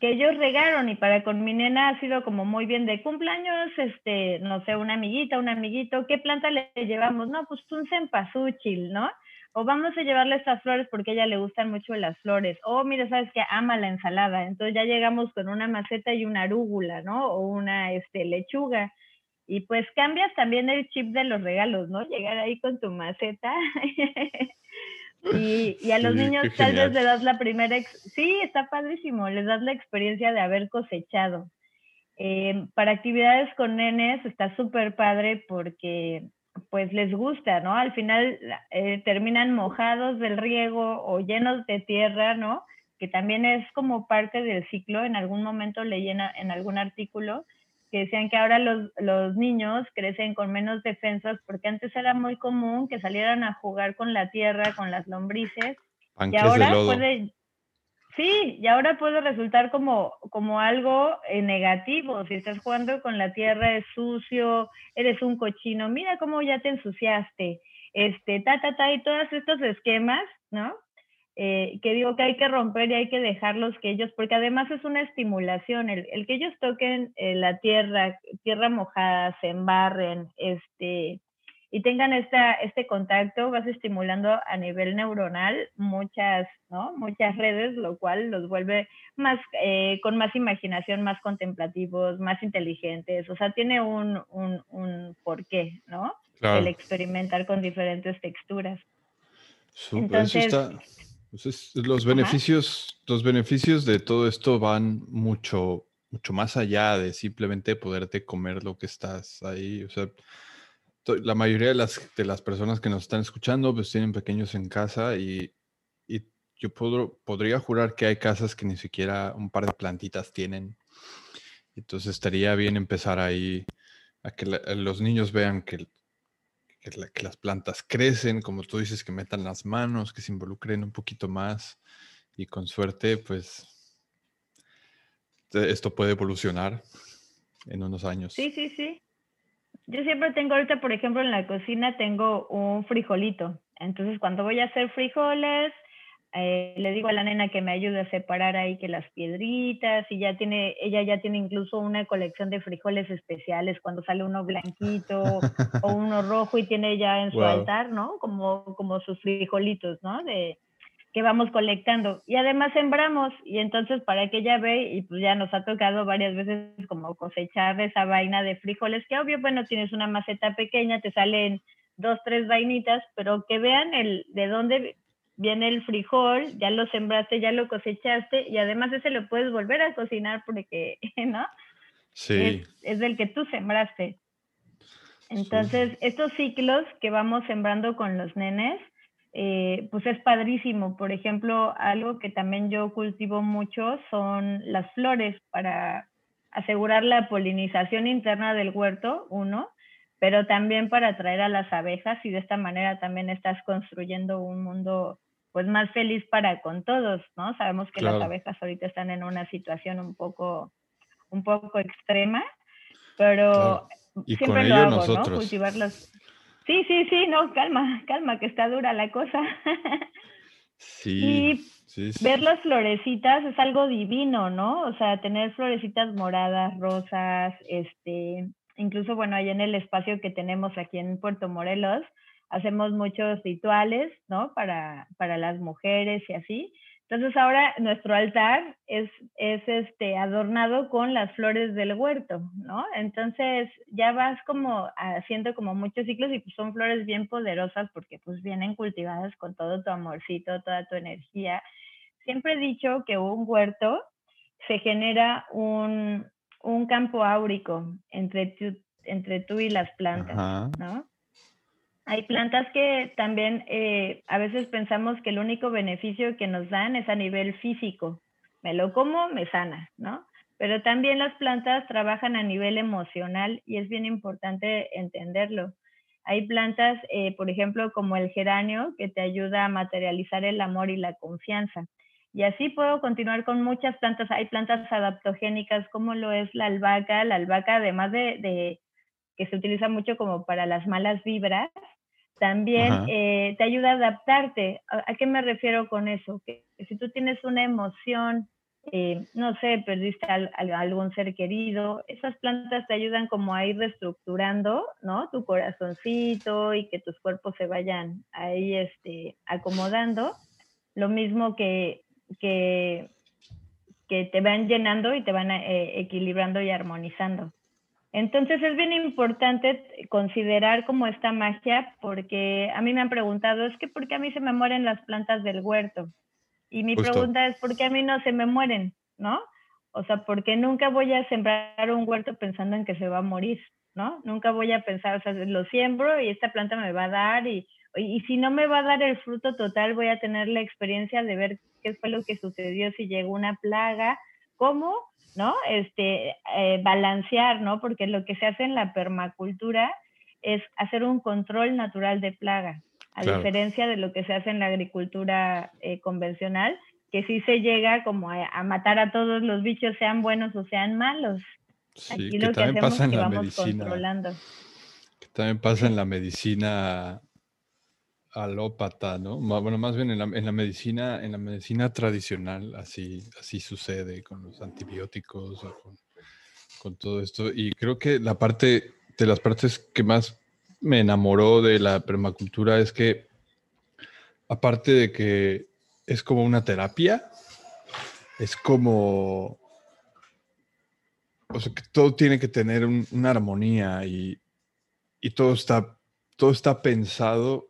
que ellos regaron y para con mi nena ha sido como muy bien de cumpleaños, este, no sé, una amiguita, un amiguito, ¿qué planta le llevamos? No, pues un cempasúchil, ¿no? O vamos a llevarle estas flores porque ella le gustan mucho las flores. O mira, sabes que ama la ensalada. Entonces ya llegamos con una maceta y una arúgula, ¿no? O una este, lechuga. Y pues cambias también el chip de los regalos, ¿no? Llegar ahí con tu maceta Y, a los niños tal vez le das la primera, sí, está padrísimo, les das la experiencia de haber cosechado. Eh, para actividades con nenes está súper padre porque pues les gusta, ¿no? Al final eh, terminan mojados del riego o llenos de tierra, ¿no? Que también es como parte del ciclo, en algún momento leí en, en algún artículo que decían que ahora los, los, niños crecen con menos defensas porque antes era muy común que salieran a jugar con la tierra, con las lombrices. y ahora puede, sí, y ahora puede resultar como, como algo eh, negativo. Si estás jugando con la tierra es sucio, eres un cochino, mira cómo ya te ensuciaste, este, ta, ta, ta, y todos estos esquemas, ¿no? Eh, que digo que hay que romper y hay que dejarlos que ellos, porque además es una estimulación, el, el que ellos toquen eh, la tierra, tierra mojada, se embarren, este, y tengan esta, este contacto, vas estimulando a nivel neuronal muchas, ¿no? muchas redes, lo cual los vuelve más, eh, con más imaginación, más contemplativos, más inteligentes, o sea, tiene un, un, un porqué, ¿no? El experimentar con diferentes texturas. Entonces, los beneficios, los beneficios de todo esto van mucho, mucho más allá de simplemente poderte comer lo que estás ahí. O sea, la mayoría de las, de las personas que nos están escuchando pues tienen pequeños en casa y, yo podría jurar que hay casas que ni siquiera un par de plantitas tienen. Entonces estaría bien empezar ahí a que los niños vean que que, las plantas crecen, como tú dices, que metan las manos, que se involucren un poquito más y con suerte, pues esto puede evolucionar en unos años. Sí, sí, sí. Yo siempre tengo ahorita, por ejemplo, en la cocina tengo un frijolito. Entonces, cuando voy a hacer frijoles, eh, le digo a la nena que me ayude a separar ahí que las piedritas y ya tiene, ella ya tiene incluso una colección de frijoles especiales cuando sale uno blanquito o uno rojo y tiene ya en su altar, ¿no? Como, como sus frijolitos, ¿no? De, que vamos colectando. Y además sembramos y entonces para que ella ve y pues ya nos ha tocado varias veces como cosechar esa vaina de frijoles, que obvio, bueno, tienes una maceta pequeña, te salen dos, tres vainitas, pero que vean el de dónde viene el frijol, ya lo sembraste, ya lo cosechaste y además ese lo puedes volver a cocinar porque, ¿no? Sí. Es, del que tú sembraste. Entonces, estos ciclos que vamos sembrando con los nenes, eh, pues es padrísimo. Por ejemplo, algo que también yo cultivo mucho son las flores para asegurar la polinización interna del huerto, uno, pero también para atraer a las abejas y de esta manera también estás construyendo un mundo pues más feliz para con todos, ¿no? Sabemos que las abejas ahorita están en una situación un poco, un poco extrema, pero siempre lo hago, ¿no? Cultivarlas. Sí, sí, sí, no, calma, calma, que está dura la cosa. sí. Y ver las florecitas es algo divino, ¿no? O sea, tener florecitas moradas, rosas, este, incluso, bueno, ahí en el espacio que tenemos aquí en Puerto Morelos, hacemos muchos rituales, ¿no? Para, para las mujeres y así. Entonces ahora nuestro altar es, es este, adornado con las flores del huerto, ¿no? Entonces ya vas como haciendo como muchos ciclos y pues son flores bien poderosas porque pues vienen cultivadas con todo tu amorcito, toda tu energía. Siempre he dicho que un huerto se genera un, un campo áurico entre tú, entre tú y las plantas, ¿no? Hay plantas que también eh, a veces pensamos que el único beneficio que nos dan es a nivel físico. Me lo como, me sana, ¿no? Pero también las plantas trabajan a nivel emocional y es bien importante entenderlo. Hay plantas, eh, por ejemplo, como el geranio, que te ayuda a materializar el amor y la confianza. Y así puedo continuar con muchas plantas. Hay plantas adaptogénicas como lo es la albahaca. La albahaca, además de, de que se utiliza mucho como para las malas vibras, también eh, te ayuda a adaptarte. ¿A, qué me refiero con eso? Que, si tú tienes una emoción, eh, no sé, perdiste a, algún ser querido, esas plantas te ayudan como a ir reestructurando, ¿no? Tu corazoncito y que tus cuerpos se vayan ahí este, acomodando. Lo mismo que, que, que te van llenando y te van eh, equilibrando y armonizando. Entonces es bien importante considerar como esta magia porque a mí me han preguntado, es que ¿por qué a mí se me mueren las plantas del huerto? Y mi pregunta es, ¿por qué a mí no se me mueren? ¿No? O sea, porque nunca voy a sembrar un huerto pensando en que se va a morir, ¿no? Nunca voy a pensar, o sea, lo siembro y esta planta me va a dar y, y si no me va a dar el fruto total, voy a tener la experiencia de ver qué fue lo que sucedió si llegó una plaga, cómo ¿no? Este, eh, balancear, ¿no? Porque lo que se hace en la permacultura es hacer un control natural de plaga, a diferencia de lo que se hace en la agricultura eh, convencional, que sí se llega como a, matar a todos los bichos, sean buenos o sean malos. Sí, Aquí que lo que también pasa en la medicina. Controlando. Que también pasa en la medicina alópata, ¿no? Bueno, más bien en la, medicina, en la medicina tradicional, así, así sucede con los antibióticos, con, todo esto. Y creo que la parte de las partes que más me enamoró de la permacultura es que, aparte de que es como una terapia, es como. O sea, que todo tiene que tener una armonía y, y todo está, todo está pensado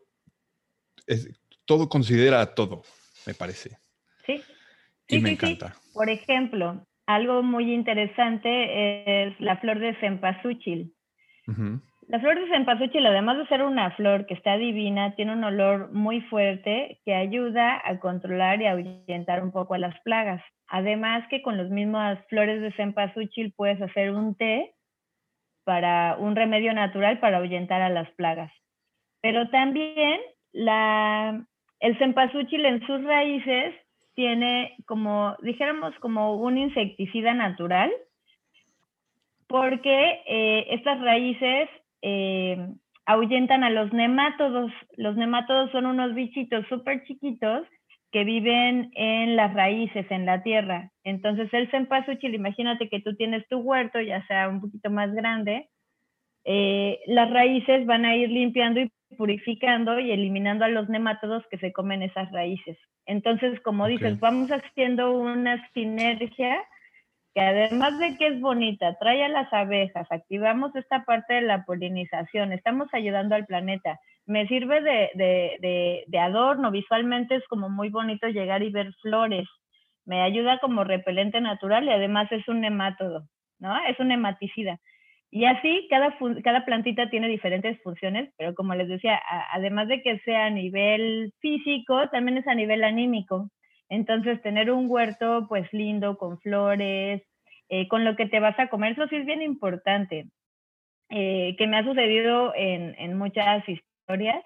todo considera todo, me parece. Sí. Y me encanta. Por ejemplo, algo muy interesante es la flor de cempasúchil. La flor de cempasúchil, además de ser una flor que está divina, tiene un olor muy fuerte que ayuda a controlar y ahuyentar un poco a las plagas. Además que con las mismas flores de cempasúchil puedes hacer un té para un remedio natural para ahuyentar a las plagas. Pero también el cempasúchil en sus raíces tiene como, dijéramos, como un insecticida natural, porque eh, estas raíces eh, ahuyentan a los nemátodos. Los nemátodos son unos bichitos súper chiquitos que viven en las raíces, en la tierra. Entonces el cempasúchil, imagínate que tú tienes tu huerto, ya sea un poquito más grande, eh, las raíces van a ir limpiando y purificando y eliminando a los nemátodos que se comen esas raíces. Entonces, como dices, vamos haciendo una sinergia que además de que es bonita, trae a las abejas, activamos esta parte de la polinización, estamos ayudando al planeta. Me sirve de, de adorno, visualmente es como muy bonito llegar y ver flores. Me ayuda como repelente natural y además es un nemátodo, ¿no? Es un nematicida. Y así cada, cada plantita tiene diferentes funciones, pero como les decía, además de que sea a nivel físico, también es a nivel anímico. Entonces, tener un huerto pues lindo, con flores, eh, con lo que te vas a comer, eso sí es bien importante, eh, que me ha sucedido en, en, muchas historias.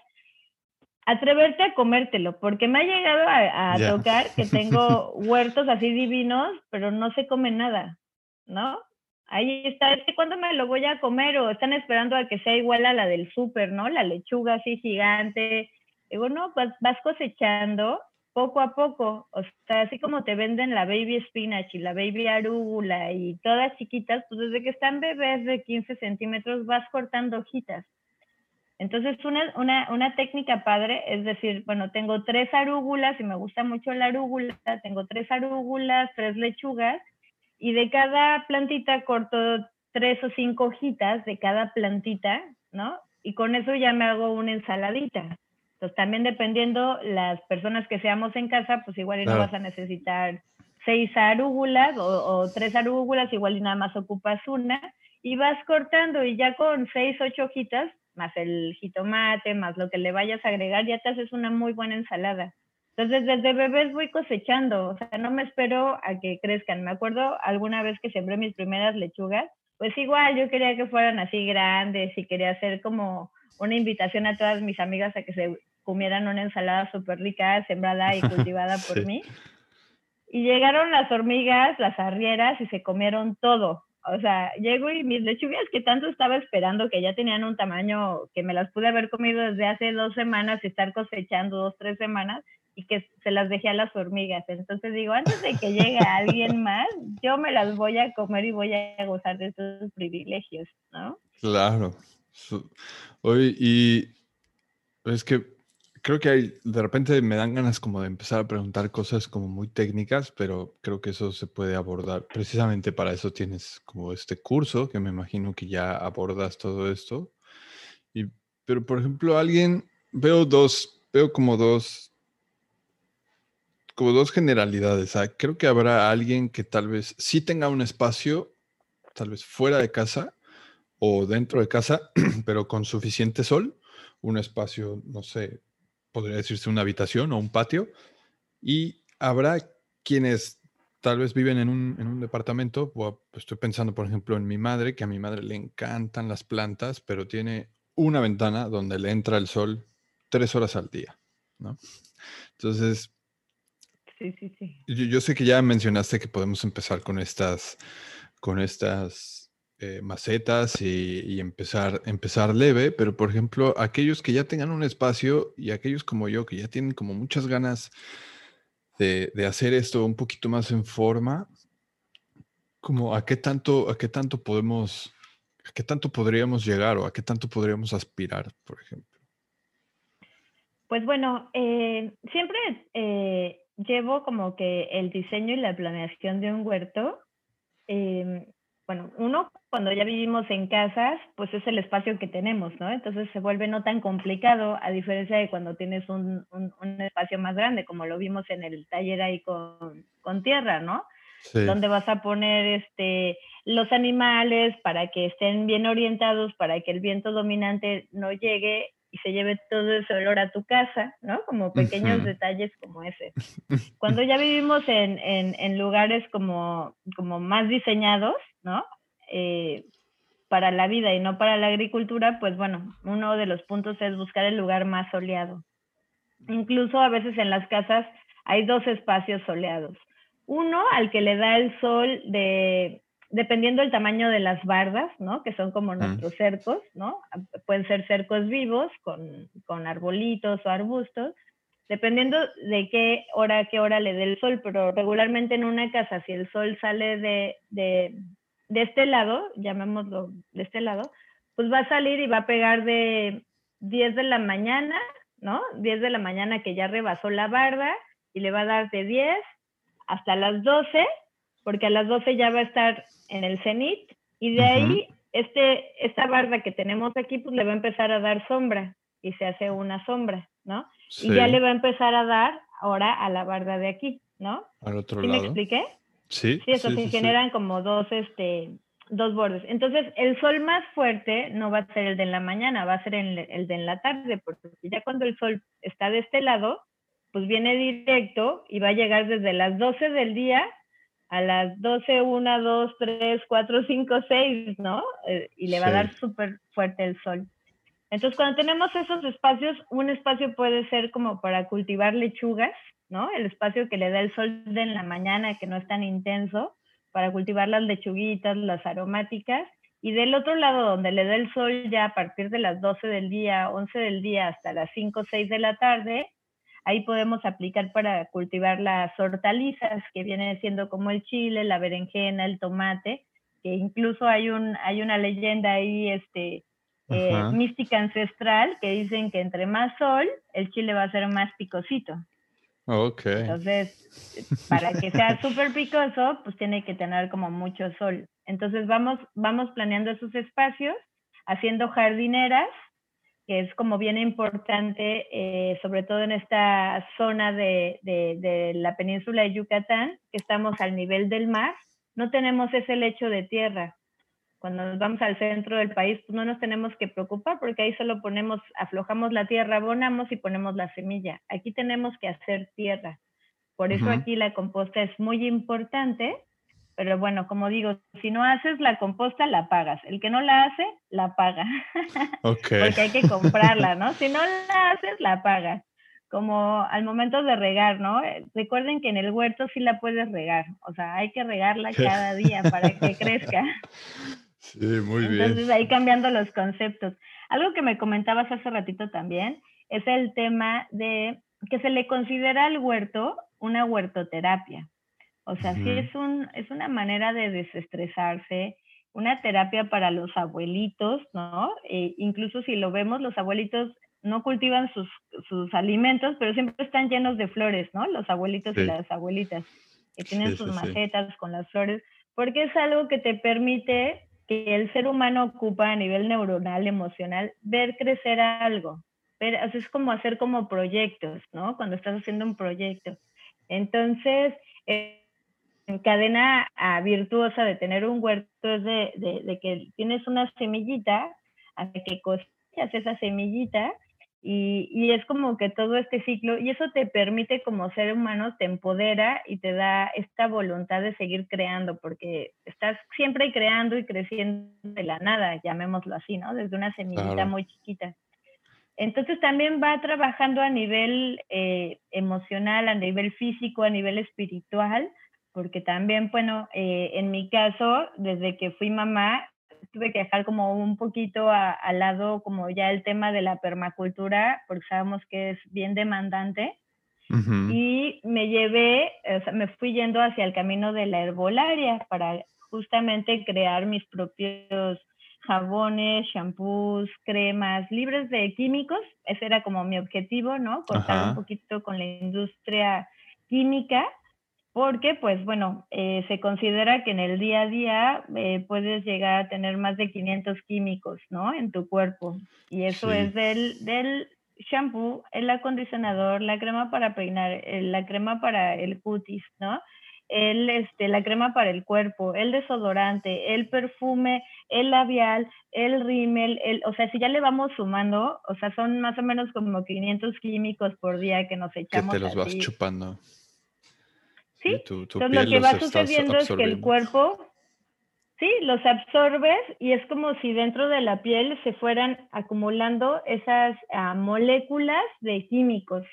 Atreverte a comértelo, porque me ha llegado a, a tocar que tengo huertos así divinos, pero no se come nada, ¿no? Ahí está, este cuándo me lo voy a comer o están esperando a que sea igual a la del súper, ¿no? La lechuga así gigante. Digo, no, pues vas cosechando poco a poco, o sea, así como te venden la baby spinach y la baby arúgula y todas chiquitas, pues desde que están bebés de 15 centímetros vas cortando hojitas. Entonces, una, una, una técnica padre es decir, bueno, tengo tres arúgulas y me gusta mucho la arúgula, tengo tres arúgulas, tres lechugas, y de cada plantita corto tres o cinco hojitas de cada plantita, ¿no? Y con eso ya me hago una ensaladita. Entonces también dependiendo las personas que seamos en casa, pues igual y no vas a necesitar seis arúgulas o, tres arúgulas, igual y nada más ocupas una y vas cortando y ya con seis, ocho hojitas, más el jitomate, más lo que le vayas a agregar, ya te haces una muy buena ensalada. Entonces, desde bebés voy cosechando, o sea, no me espero a que crezcan. Me acuerdo alguna vez que sembré mis primeras lechugas, pues igual yo quería que fueran así grandes y quería hacer como una invitación a todas mis amigas a que se comieran una ensalada súper rica, sembrada y cultivada por mí. Y llegaron las hormigas, las arrieras y se comieron todo. O sea, llego y mis lechugas que tanto estaba esperando, que ya tenían un tamaño que me las pude haber comido desde hace dos semanas y estar cosechando dos, tres semanas, y que se las dejé a las hormigas. Entonces digo, antes de que llegue alguien más, yo me las voy a comer y voy a gozar de esos privilegios, ¿no? Claro. Oye, y es que creo que hay, de repente me dan ganas como de empezar a preguntar cosas como muy técnicas, pero creo que eso se puede abordar. Precisamente para eso tienes como este curso, que me imagino que ya abordas todo esto. Y, pero, por ejemplo, alguien, veo dos, veo como dos, como dos generalidades. Ah, creo que habrá alguien que tal vez sí tenga un espacio, tal vez fuera de casa o dentro de casa, pero con suficiente sol un espacio, no sé, podría decirse una habitación o un patio, y habrá quienes tal vez viven en un, en un departamento, estoy pensando por ejemplo en mi madre, que a mi madre le encantan las plantas, pero tiene una ventana donde le entra el sol tres horas al día, ¿no? Entonces, sí, sí, sí. Yo, yo sé que ya mencionaste que podemos empezar con estas, con estas eh, macetas y, empezar, empezar leve, pero por ejemplo, aquellos que ya tengan un espacio y aquellos como yo que ya tienen como muchas ganas de, hacer esto un poquito más en forma, como a qué tanto, a qué tanto podemos, a qué tanto podríamos llegar o a qué tanto podríamos aspirar, por ejemplo. Pues bueno, eh, siempre eh, llevo como que el diseño y la planeación de un huerto em, bueno, uno, cuando ya vivimos en casas, pues es el espacio que tenemos, ¿no? Entonces se vuelve no tan complicado, a diferencia de cuando tienes un, un, espacio más grande, como lo vimos en el taller ahí con, con tierra, ¿no? Sí. Donde vas a poner este, los animales para que estén bien orientados, para que el viento dominante no llegue y se lleve todo ese olor a tu casa, ¿no? Como pequeños detalles como ese. Cuando ya vivimos en, en, en, lugares como, como más diseñados, ¿no? Eh, para la vida y no para la agricultura, pues bueno, uno de los puntos es buscar el lugar más soleado. Incluso a veces en las casas hay dos espacios soleados. Uno al que le da el sol de dependiendo del tamaño de las bardas, ¿no? Que son como nuestros cercos, ¿no? Pueden ser cercos vivos con, con, arbolitos o arbustos, dependiendo de qué hora, qué hora le dé el sol, pero regularmente en una casa, si el sol sale de, de, de este lado, llamémoslo de este lado, pues va a salir y va a pegar de 10 de la mañana, ¿no? 10 de la mañana que ya rebasó la barda y le va a dar de 10 hasta las 12 porque a las 12 ya va a estar en el cenit y de ahí este, esta barda que tenemos aquí pues le va a empezar a dar sombra y se hace una sombra, ¿no? Y ya le va a empezar a dar ahora a la barda de aquí, ¿no? Al otro ¿Sí lado. me expliqué? Sí. Sí, eso se generan como dos, este, dos bordes. Entonces, el sol más fuerte no va a ser el de la mañana, va a ser el, el de en la tarde, porque ya cuando el sol está de este lado, pues viene directo y va a llegar desde las 12 del día a las 12, 1, 2, 3, 4, 5, 6, ¿no? Eh, y le va a dar súper fuerte el sol. Entonces, cuando tenemos esos espacios, un espacio puede ser como para cultivar lechugas, ¿no? El espacio que le da el sol de en la mañana, que no es tan intenso, para cultivar las lechuguitas, las aromáticas. Y del otro lado, donde le da el sol ya a partir de las 12 del día, 11 del día, hasta las 5, 6 de la tarde, Ahí podemos aplicar para cultivar las hortalizas, que viene siendo como el chile, la berenjena, el tomate, que incluso hay, un, hay una leyenda ahí este, eh, mística ancestral que dicen que entre más sol, el chile va a ser más picosito. Ok. Entonces, para que sea súper picoso, pues tiene que tener como mucho sol. Entonces vamos, vamos planeando esos espacios, haciendo jardineras que es como bien importante, eh, sobre todo en esta zona de, de, la península de Yucatán, que estamos al nivel del mar, no tenemos ese lecho de tierra. Cuando nos vamos al centro del país, pues no nos tenemos que preocupar porque ahí solo ponemos, aflojamos la tierra, abonamos y ponemos la semilla. Aquí tenemos que hacer tierra. Por eso aquí la composta es muy importante pero bueno, como digo, si no haces la composta, la pagas. El que no la hace, la paga. Okay. Porque hay que comprarla, ¿no? Si no la haces, la pagas. Como al momento de regar, ¿no? Eh, recuerden que en el huerto sí la puedes regar. O sea, hay que regarla cada día para que crezca. Sí, muy bien. Entonces ahí cambiando los conceptos. Algo que me comentabas hace ratito también es el tema de que se le considera al huerto una huertoterapia. O sea, sí es, un, es una manera de desestresarse, una terapia para los abuelitos, ¿no? E incluso si lo vemos, los abuelitos no cultivan sus, sus alimentos, pero siempre están llenos de flores, ¿no? Los abuelitos y las abuelitas que tienen sus macetas con las flores, porque es algo que te permite que el ser humano ocupa a nivel neuronal, emocional, ver crecer algo. Ver, es como hacer como proyectos, ¿no? Cuando estás haciendo un proyecto. Entonces, eh, cadena virtuosa de tener un huerto es de, de, que tienes una semillita, hasta que cosechas esa semillita y, y, es como que todo este ciclo, y eso te permite como ser humano, te empodera y te da esta voluntad de seguir creando, porque estás siempre creando y creciendo de la nada, llamémoslo así, ¿no? Desde una semillita muy chiquita. Entonces también va trabajando a nivel eh, emocional, a nivel físico, a nivel espiritual, porque también, bueno, eh, en mi caso, desde que fui mamá, tuve que dejar como un poquito al lado como ya el tema de la permacultura, porque sabemos que es bien demandante. Y me llevé, o sea, me fui yendo hacia el camino de la herbolaria para justamente crear mis propios jabones, shampoos, cremas libres de químicos. Ese era como mi objetivo, ¿no? Cortar un poquito con la industria química porque pues bueno, eh, se considera que en el día a día eh, puedes llegar a tener más de 500 químicos, ¿no? En tu cuerpo. Y eso es del, del shampoo, el acondicionador, la crema para peinar, la crema para el cutis, ¿no? El, este, la crema para el cuerpo, el desodorante, el perfume, el labial, el rímel, el, o sea, si ya le vamos sumando, o sea, son más o menos como 500 químicos por día que nos echamos. Que te los vas chupando. Sí, Entonces, lo que va sucediendo es que el cuerpo, sí, los absorbes y es como si dentro de la piel se fueran acumulando esas ah, moléculas de químicos.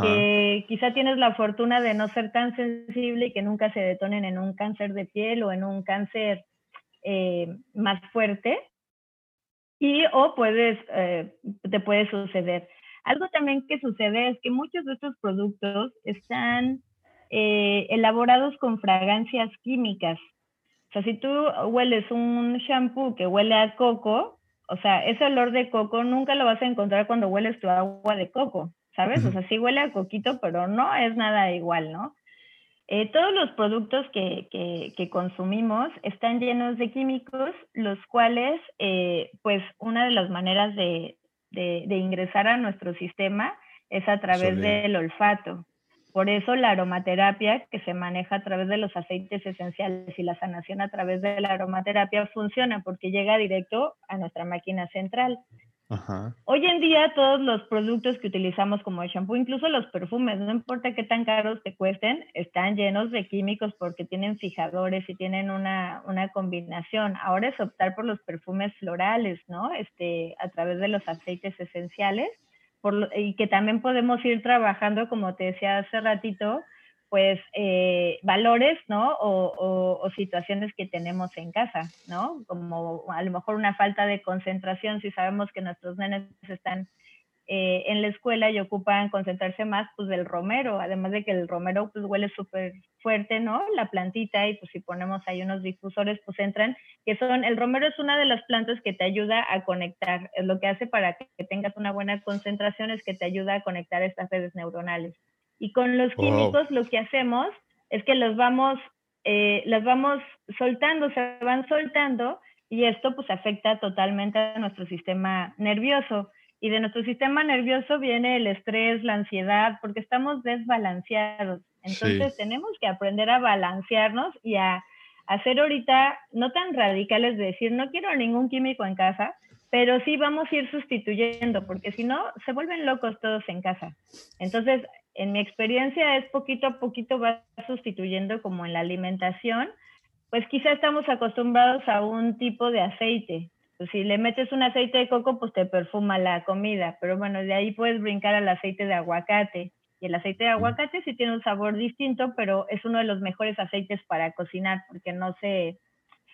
Que quizá tienes la fortuna de no ser tan sensible y que nunca se detonen en un cáncer de piel o en un cáncer eh, más fuerte. Y o puedes, eh, te puede suceder. Algo también que sucede es que muchos de estos productos están eh, elaborados con fragancias químicas. O sea, si tú hueles un shampoo que huele a coco, o sea, ese olor de coco nunca lo vas a encontrar cuando hueles tu agua de coco, ¿sabes? O sea, sí huele a coquito, pero no es nada igual, ¿no? Eh, todos los productos que, que, consumimos están llenos de químicos, los cuales, eh, pues, una de las maneras de, de, de, ingresar a nuestro sistema es a través del olfato. Por eso la aromaterapia, que se maneja a través de los aceites esenciales y la sanación a través de la aromaterapia funciona porque llega directo a nuestra máquina central. Hoy en día todos los productos que utilizamos como el shampoo, incluso los perfumes, no importa qué tan caros te cuesten, están llenos de químicos porque tienen fijadores y tienen una, una combinación. Ahora es optar por los perfumes florales, ¿no? Este, a través de los aceites esenciales y que también podemos ir trabajando, como te decía hace ratito, pues eh, valores, ¿no? O, situaciones que tenemos en casa, ¿no? Como a lo mejor una falta de concentración, si sabemos que nuestros nenes están eh, en la escuela y ocupan concentrarse más, pues del romero, además de que el romero pues huele súper fuerte, ¿no? La plantita y pues si ponemos ahí unos difusores, pues entran, que son, el romero es una de las plantas que te ayuda a conectar, es lo que hace para que tengas una buena concentración, es que te ayuda a conectar estas redes neuronales. Y con los químicos lo que hacemos es que los vamos, eh, los vamos soltando, se van soltando y esto pues afecta totalmente a nuestro sistema nervioso y de nuestro sistema nervioso viene el estrés, la ansiedad, porque estamos desbalanceados. Entonces tenemos que aprender a balancearnos y a hacer ahorita, no tan radicales de decir, no quiero ningún químico en casa, pero sí vamos a ir sustituyendo, porque si no, se vuelven locos todos en casa. Entonces, en mi experiencia es poquito a poquito va sustituyendo como en la alimentación, pues quizá estamos acostumbrados a un tipo de aceite, pues si le metes un aceite de coco, pues te perfuma la comida, pero bueno, de ahí puedes brincar al aceite de aguacate. Y el aceite de aguacate sí tiene un sabor distinto, pero es uno de los mejores aceites para cocinar porque no se,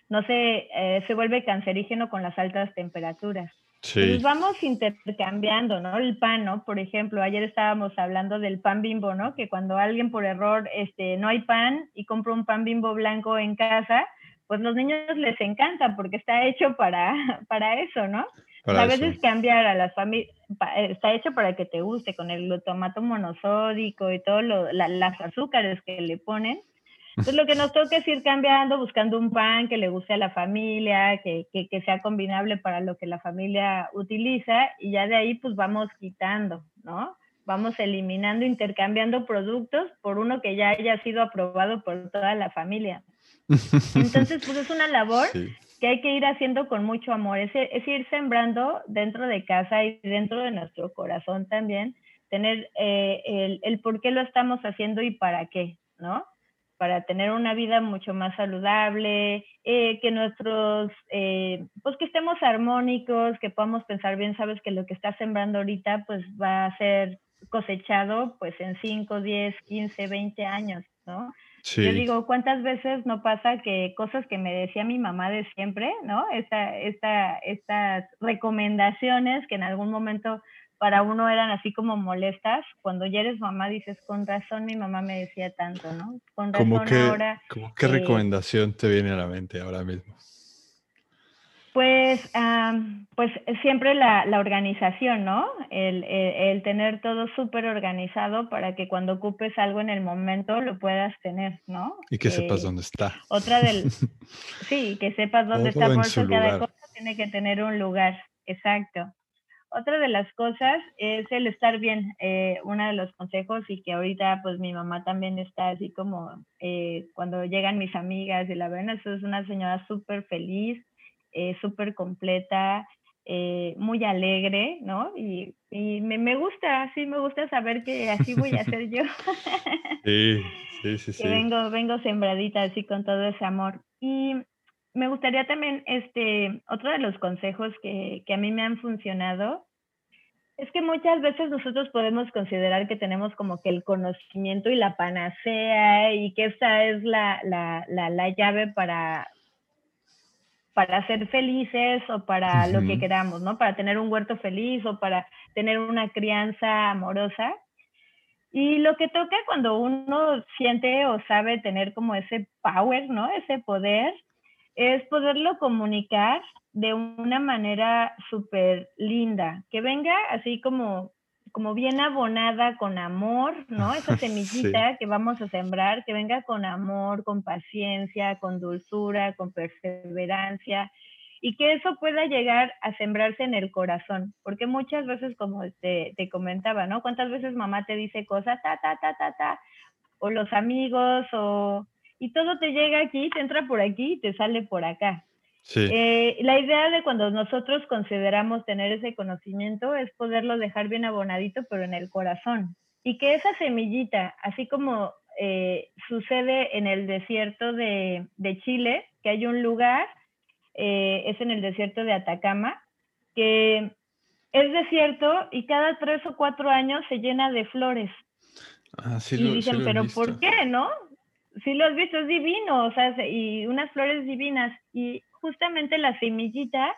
no se, eh, se vuelve cancerígeno con las altas temperaturas. Sí. vamos intercambiando, ¿no? El pan, ¿no? Por ejemplo, ayer estábamos hablando del pan bimbo, ¿no? Que cuando alguien por error, este, no hay pan y compra un pan bimbo blanco en casa, pues los niños les encanta porque está hecho para, para eso, ¿no? a veces cambiar a las familias, está hecho para que te guste, con el glutamato monosódico y todo lo, las azúcares que le ponen. Entonces lo que nos toca es ir cambiando, buscando un pan que le guste a la familia, que, que, que, sea combinable para lo que la familia utiliza y ya de ahí pues vamos quitando, ¿no? Vamos eliminando, intercambiando productos por uno que ya haya sido aprobado por toda la familia. Entonces pues es una labor que hay que ir haciendo con mucho amor, es, es, ir sembrando dentro de casa y dentro de nuestro corazón también, tener eh, el, el por qué lo estamos haciendo y para qué, ¿no? Para tener una vida mucho más saludable, eh, que nuestros, eh, pues que estemos armónicos, que podamos pensar bien, sabes que lo que estás sembrando ahorita pues va a ser cosechado pues en 5, 10, 15, 20 años, ¿no? Yo digo, ¿cuántas veces no pasa que cosas que me decía mi mamá de siempre, ¿no? Esta, esta, estas recomendaciones que en algún momento para uno eran así como molestas, cuando ya eres mamá dices, con razón mi mamá me decía tanto, ¿no? Con razón ahora... ¿Qué eh, recomendación te viene a la mente ahora mismo? Pues, pues siempre la, organización, ¿no? El, tener todo súper organizado para que cuando ocupes algo en el momento lo puedas tener, ¿no? Y que sepas eh, dónde está. Otra del... sí, que sepas dónde está, por eso cada cosa tiene que tener un lugar, exacto. Otra de las cosas es el estar bien, eh, uno de los consejos y que ahorita pues mi mamá también está así como eh, cuando llegan mis amigas y la ven, eso es una señora súper feliz, eh, súper completa, eh, muy alegre, ¿no? Y, me, gusta, sí, me gusta saber que así voy a ser yo. sí, sí, sí. sí. Que vengo, vengo sembradita así con todo ese amor. Y me gustaría también, este, otro de los consejos que, que a mí me han funcionado es que muchas veces nosotros podemos considerar que tenemos como que el conocimiento y la panacea y que esa es la, la, la, la llave para, para ser felices o para lo que queramos, ¿no? Para tener un huerto feliz o para tener una crianza amorosa. Y lo que toca cuando uno siente o sabe tener como ese power, ¿no? Ese poder, es poderlo comunicar de una manera súper linda, que venga así como como bien abonada con amor, ¿no? Esa semillita que vamos a sembrar, que venga con amor, con paciencia, con dulzura, con perseverancia, y que eso pueda llegar a sembrarse en el corazón, porque muchas veces, como te, te comentaba, ¿no? ¿Cuántas veces mamá te dice cosas, ta, ta, ta, ta, ta, o los amigos, o... Y todo te llega aquí, te entra por aquí y te sale por acá. Eh, la idea de cuando nosotros consideramos tener ese conocimiento es poderlo dejar bien abonadito, pero en el corazón. Y que esa semillita, así como eh, sucede en el desierto de, Chile, que hay un lugar, eh, es en el desierto de Atacama, que es desierto y cada tres o cuatro años se llena de flores. Ah, sí y dicen, pero ¿por qué, no? Sí lo has visto, es divino, o sea, y unas flores divinas. Y justamente la semillita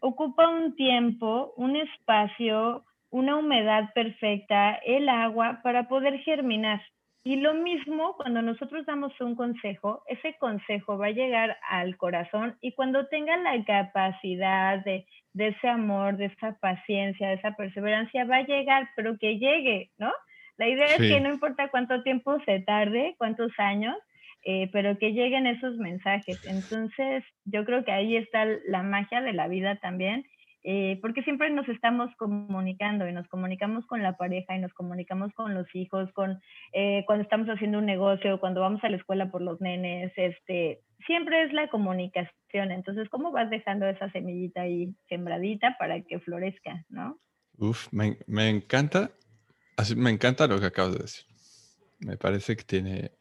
ocupa un tiempo, un espacio, una humedad perfecta, el agua para poder germinar. Y lo mismo cuando nosotros damos un consejo, ese consejo va a llegar al corazón y cuando tenga la capacidad de, de ese amor, de esa paciencia, de esa perseverancia, va a llegar, pero que llegue, ¿no? La idea es que no importa cuánto tiempo se tarde, cuántos años, eh, pero que lleguen esos mensajes. Entonces, yo creo que ahí está la magia de la vida también, eh, porque siempre nos estamos comunicando y nos comunicamos con la pareja y nos comunicamos con los hijos, con eh, cuando estamos haciendo un negocio, cuando vamos a la escuela por los nenes, este, siempre es la comunicación. Entonces, ¿cómo vas dejando esa semillita ahí sembradita para que florezca, no? Uf, me, me encanta, me encanta lo que acabas de decir. Me parece que tiene,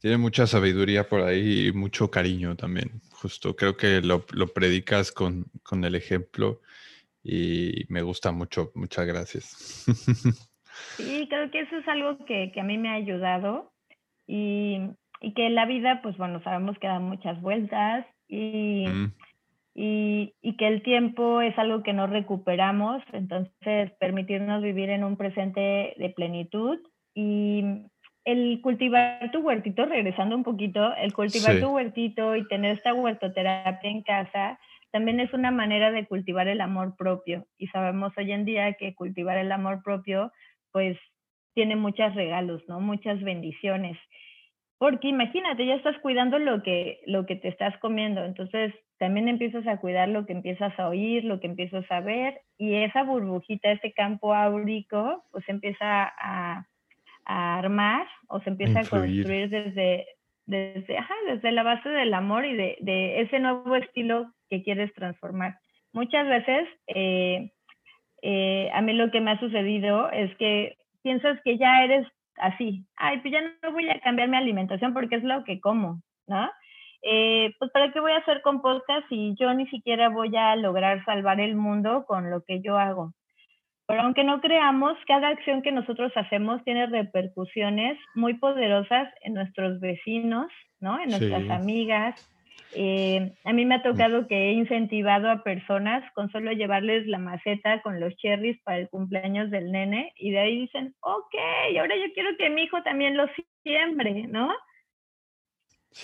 tiene mucha sabiduría por ahí y mucho cariño también. Justo creo que lo, predicas con, el ejemplo y me gusta mucho. Muchas gracias. Sí, creo que eso es algo que, a mí me ha ayudado y, que en la vida, pues bueno, sabemos que da muchas vueltas y, mm. y, y, que el tiempo es algo que no recuperamos, entonces permitirnos vivir en un presente de plenitud y el cultivar tu huertito, regresando un poquito, el cultivar tu huertito y tener esta huertoterapia en casa, también es una manera de cultivar el amor propio. Y sabemos hoy en día que cultivar el amor propio, pues tiene muchos regalos, ¿no? Muchas bendiciones. Porque imagínate, ya estás cuidando lo que, lo que te estás comiendo, entonces también empiezas a cuidar lo que empiezas a oír, lo que empiezas a ver, y esa burbujita, ese campo áurico, pues empieza a, a armar o se empieza a, construir desde, desde, ajá, desde la base del amor y de, de, ese nuevo estilo que quieres transformar. Muchas veces, eh, eh, a mí lo que me ha sucedido es que piensas que ya eres así, ay, pues ya no voy a cambiar mi alimentación porque es lo que como, ¿no? Eh, pues para qué voy a hacer compostas si yo ni siquiera voy a lograr salvar el mundo con lo que yo hago. Pero aunque no creamos, cada acción que nosotros hacemos tiene repercusiones muy poderosas en nuestros vecinos, ¿no? En nuestras amigas. Eh, a mí me ha tocado que he incentivado a personas con solo llevarles la maceta con los cherries para el cumpleaños del nene y de ahí dicen, ok, ahora yo quiero que mi hijo también lo siembre, ¿no?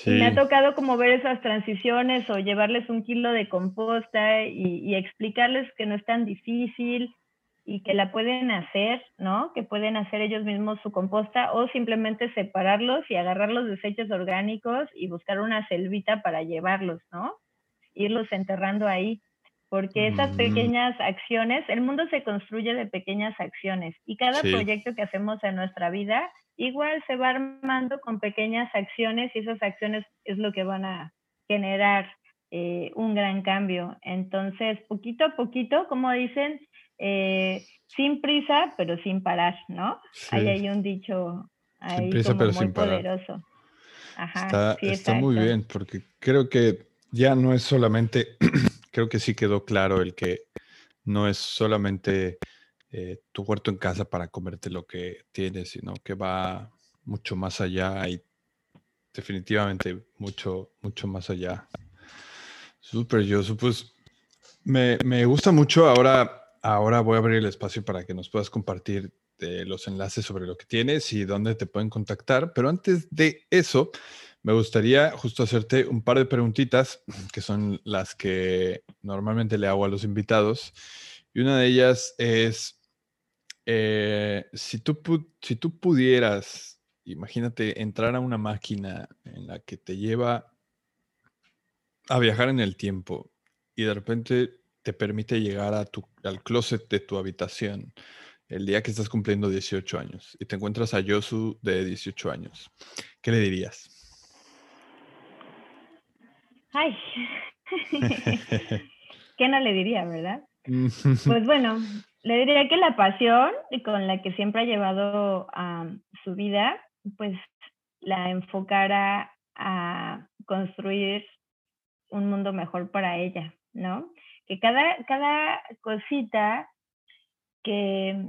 Y me ha tocado como ver esas transiciones o llevarles un kilo de composta y, y explicarles que no es tan difícil, y que la pueden hacer, ¿no? Que pueden hacer ellos mismos su composta o simplemente separarlos y agarrar los desechos orgánicos y buscar una selvita para llevarlos, ¿no? Irlos enterrando ahí. Porque esas mm. pequeñas acciones, el mundo se construye de pequeñas acciones y cada proyecto que hacemos en nuestra vida igual se va armando con pequeñas acciones y esas acciones es lo que van a generar eh, un gran cambio. Entonces, poquito a poquito, como dicen, eh, sin prisa, pero sin parar, ¿no? Ahí hay un dicho ahí sin prisa, pero muy sin poderoso. Ajá, está, muy bien, porque creo que ya no es solamente, creo que sí quedó claro el que no es solamente eh, tu huerto en casa para comerte lo que tienes, sino que va mucho más allá y definitivamente mucho, mucho más allá. Súper, yo pues me, me gusta mucho ahora Ahora voy a abrir el espacio para que nos puedas compartir eh, los enlaces sobre lo que tienes y dónde te pueden contactar. Pero antes de eso, me gustaría justo hacerte un par de preguntitas que son las que normalmente le hago a los invitados. Y una de ellas es, eh, si, tú, si tú pudieras, imagínate, entrar a una máquina en la que te lleva a viajar en el tiempo y de repente te permite llegar a tu, al closet de tu habitación el día que estás cumpliendo 18 años y te encuentras a Yosu de 18 años, ¿qué le dirías? Ay, ¿qué no le diría, verdad? pues bueno, le diría que la pasión con la que siempre ha llevado a su vida, pues la enfocara a construir un mundo mejor para ella, ¿no? Que cada, cada cosita que,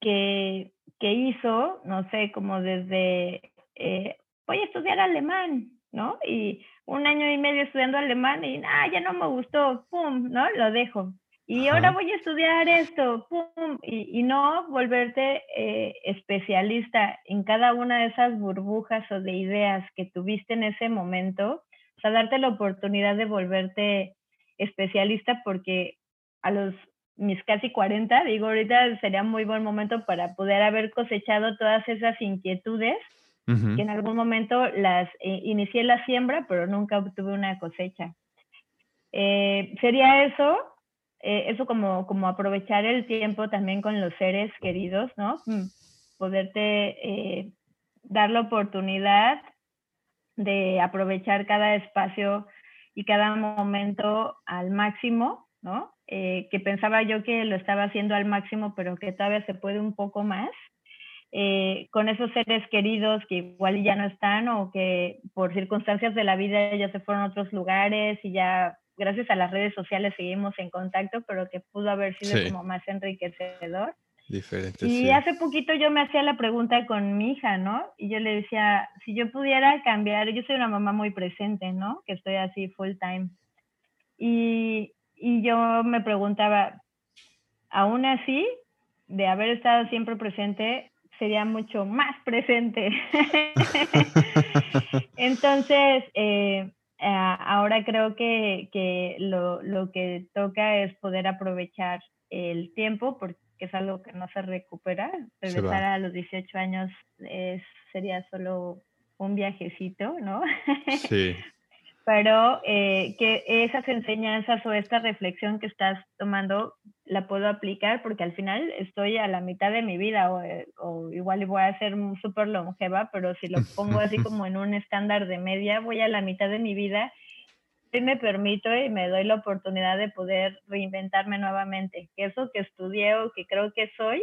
que, hizo, no sé, como desde, eh, voy a estudiar alemán, ¿no? Y un año y medio estudiando alemán y, ah, ya no me gustó, pum, ¿no? Lo dejo. Y ahora voy a estudiar esto, pum, y, y no volverte eh, especialista en cada una de esas burbujas o de ideas que tuviste en ese momento, o sea, darte la oportunidad de volverte especialista porque a los mis casi 40, digo, ahorita sería muy buen momento para poder haber cosechado todas esas inquietudes que en algún momento las eh, inicié la siembra, pero nunca obtuve una cosecha. Eh, sería eso, eh, eso como, como aprovechar el tiempo también con los seres queridos, ¿no? Mm, poderte dar la oportunidad de aprovechar cada espacio y cada momento al máximo, ¿no? Eh, que pensaba yo que lo estaba haciendo al máximo, pero que todavía se puede un poco más. Eh, con esos seres queridos que igual ya no están o que por circunstancias de la vida ya se fueron a otros lugares y ya gracias a las redes sociales seguimos en contacto, pero que pudo haber sido como más enriquecedor. Diferente, y hace poquito yo me hacía la pregunta con mi hija, ¿no? Y yo le decía, si yo pudiera cambiar, yo soy una mamá muy presente, ¿no? Que estoy así full time. Y, y yo me preguntaba, aún así, de haber estado siempre presente, sería mucho más presente. Entonces, eh, ahora creo que, que lo, lo, que toca es poder aprovechar el tiempo porque es algo que no se recupera. Regresar a los 18 años es, sería solo un viajecito, ¿no? Sí. Pero eh, que esas enseñanzas o esta reflexión que estás tomando la puedo aplicar porque al final estoy a la mitad de mi vida o, eh, o igual voy a ser súper longeva, pero si lo pongo así como en un estándar de media, voy a la mitad de mi vida y me permito y me doy la oportunidad de poder reinventarme nuevamente, que eso que estudié o que creo que soy,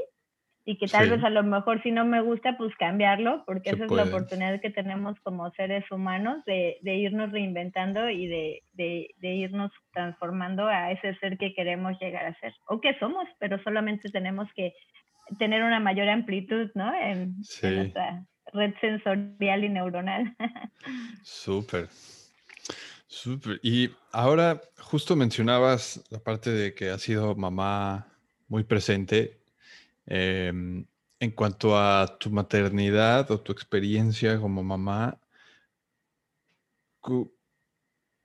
y que tal vez a lo mejor si no me gusta, pues cambiarlo, porque esa es la oportunidad que tenemos como seres humanos de, de irnos reinventando y de, de, de, irnos transformando a ese ser que queremos llegar a ser, o que somos, pero solamente tenemos que tener una mayor amplitud, ¿no? En, en nuestra red sensorial y neuronal. Súper. Y ahora justo mencionabas la parte de que ha sido mamá muy presente Em, en cuanto a tu maternidad o tu experiencia como mamá,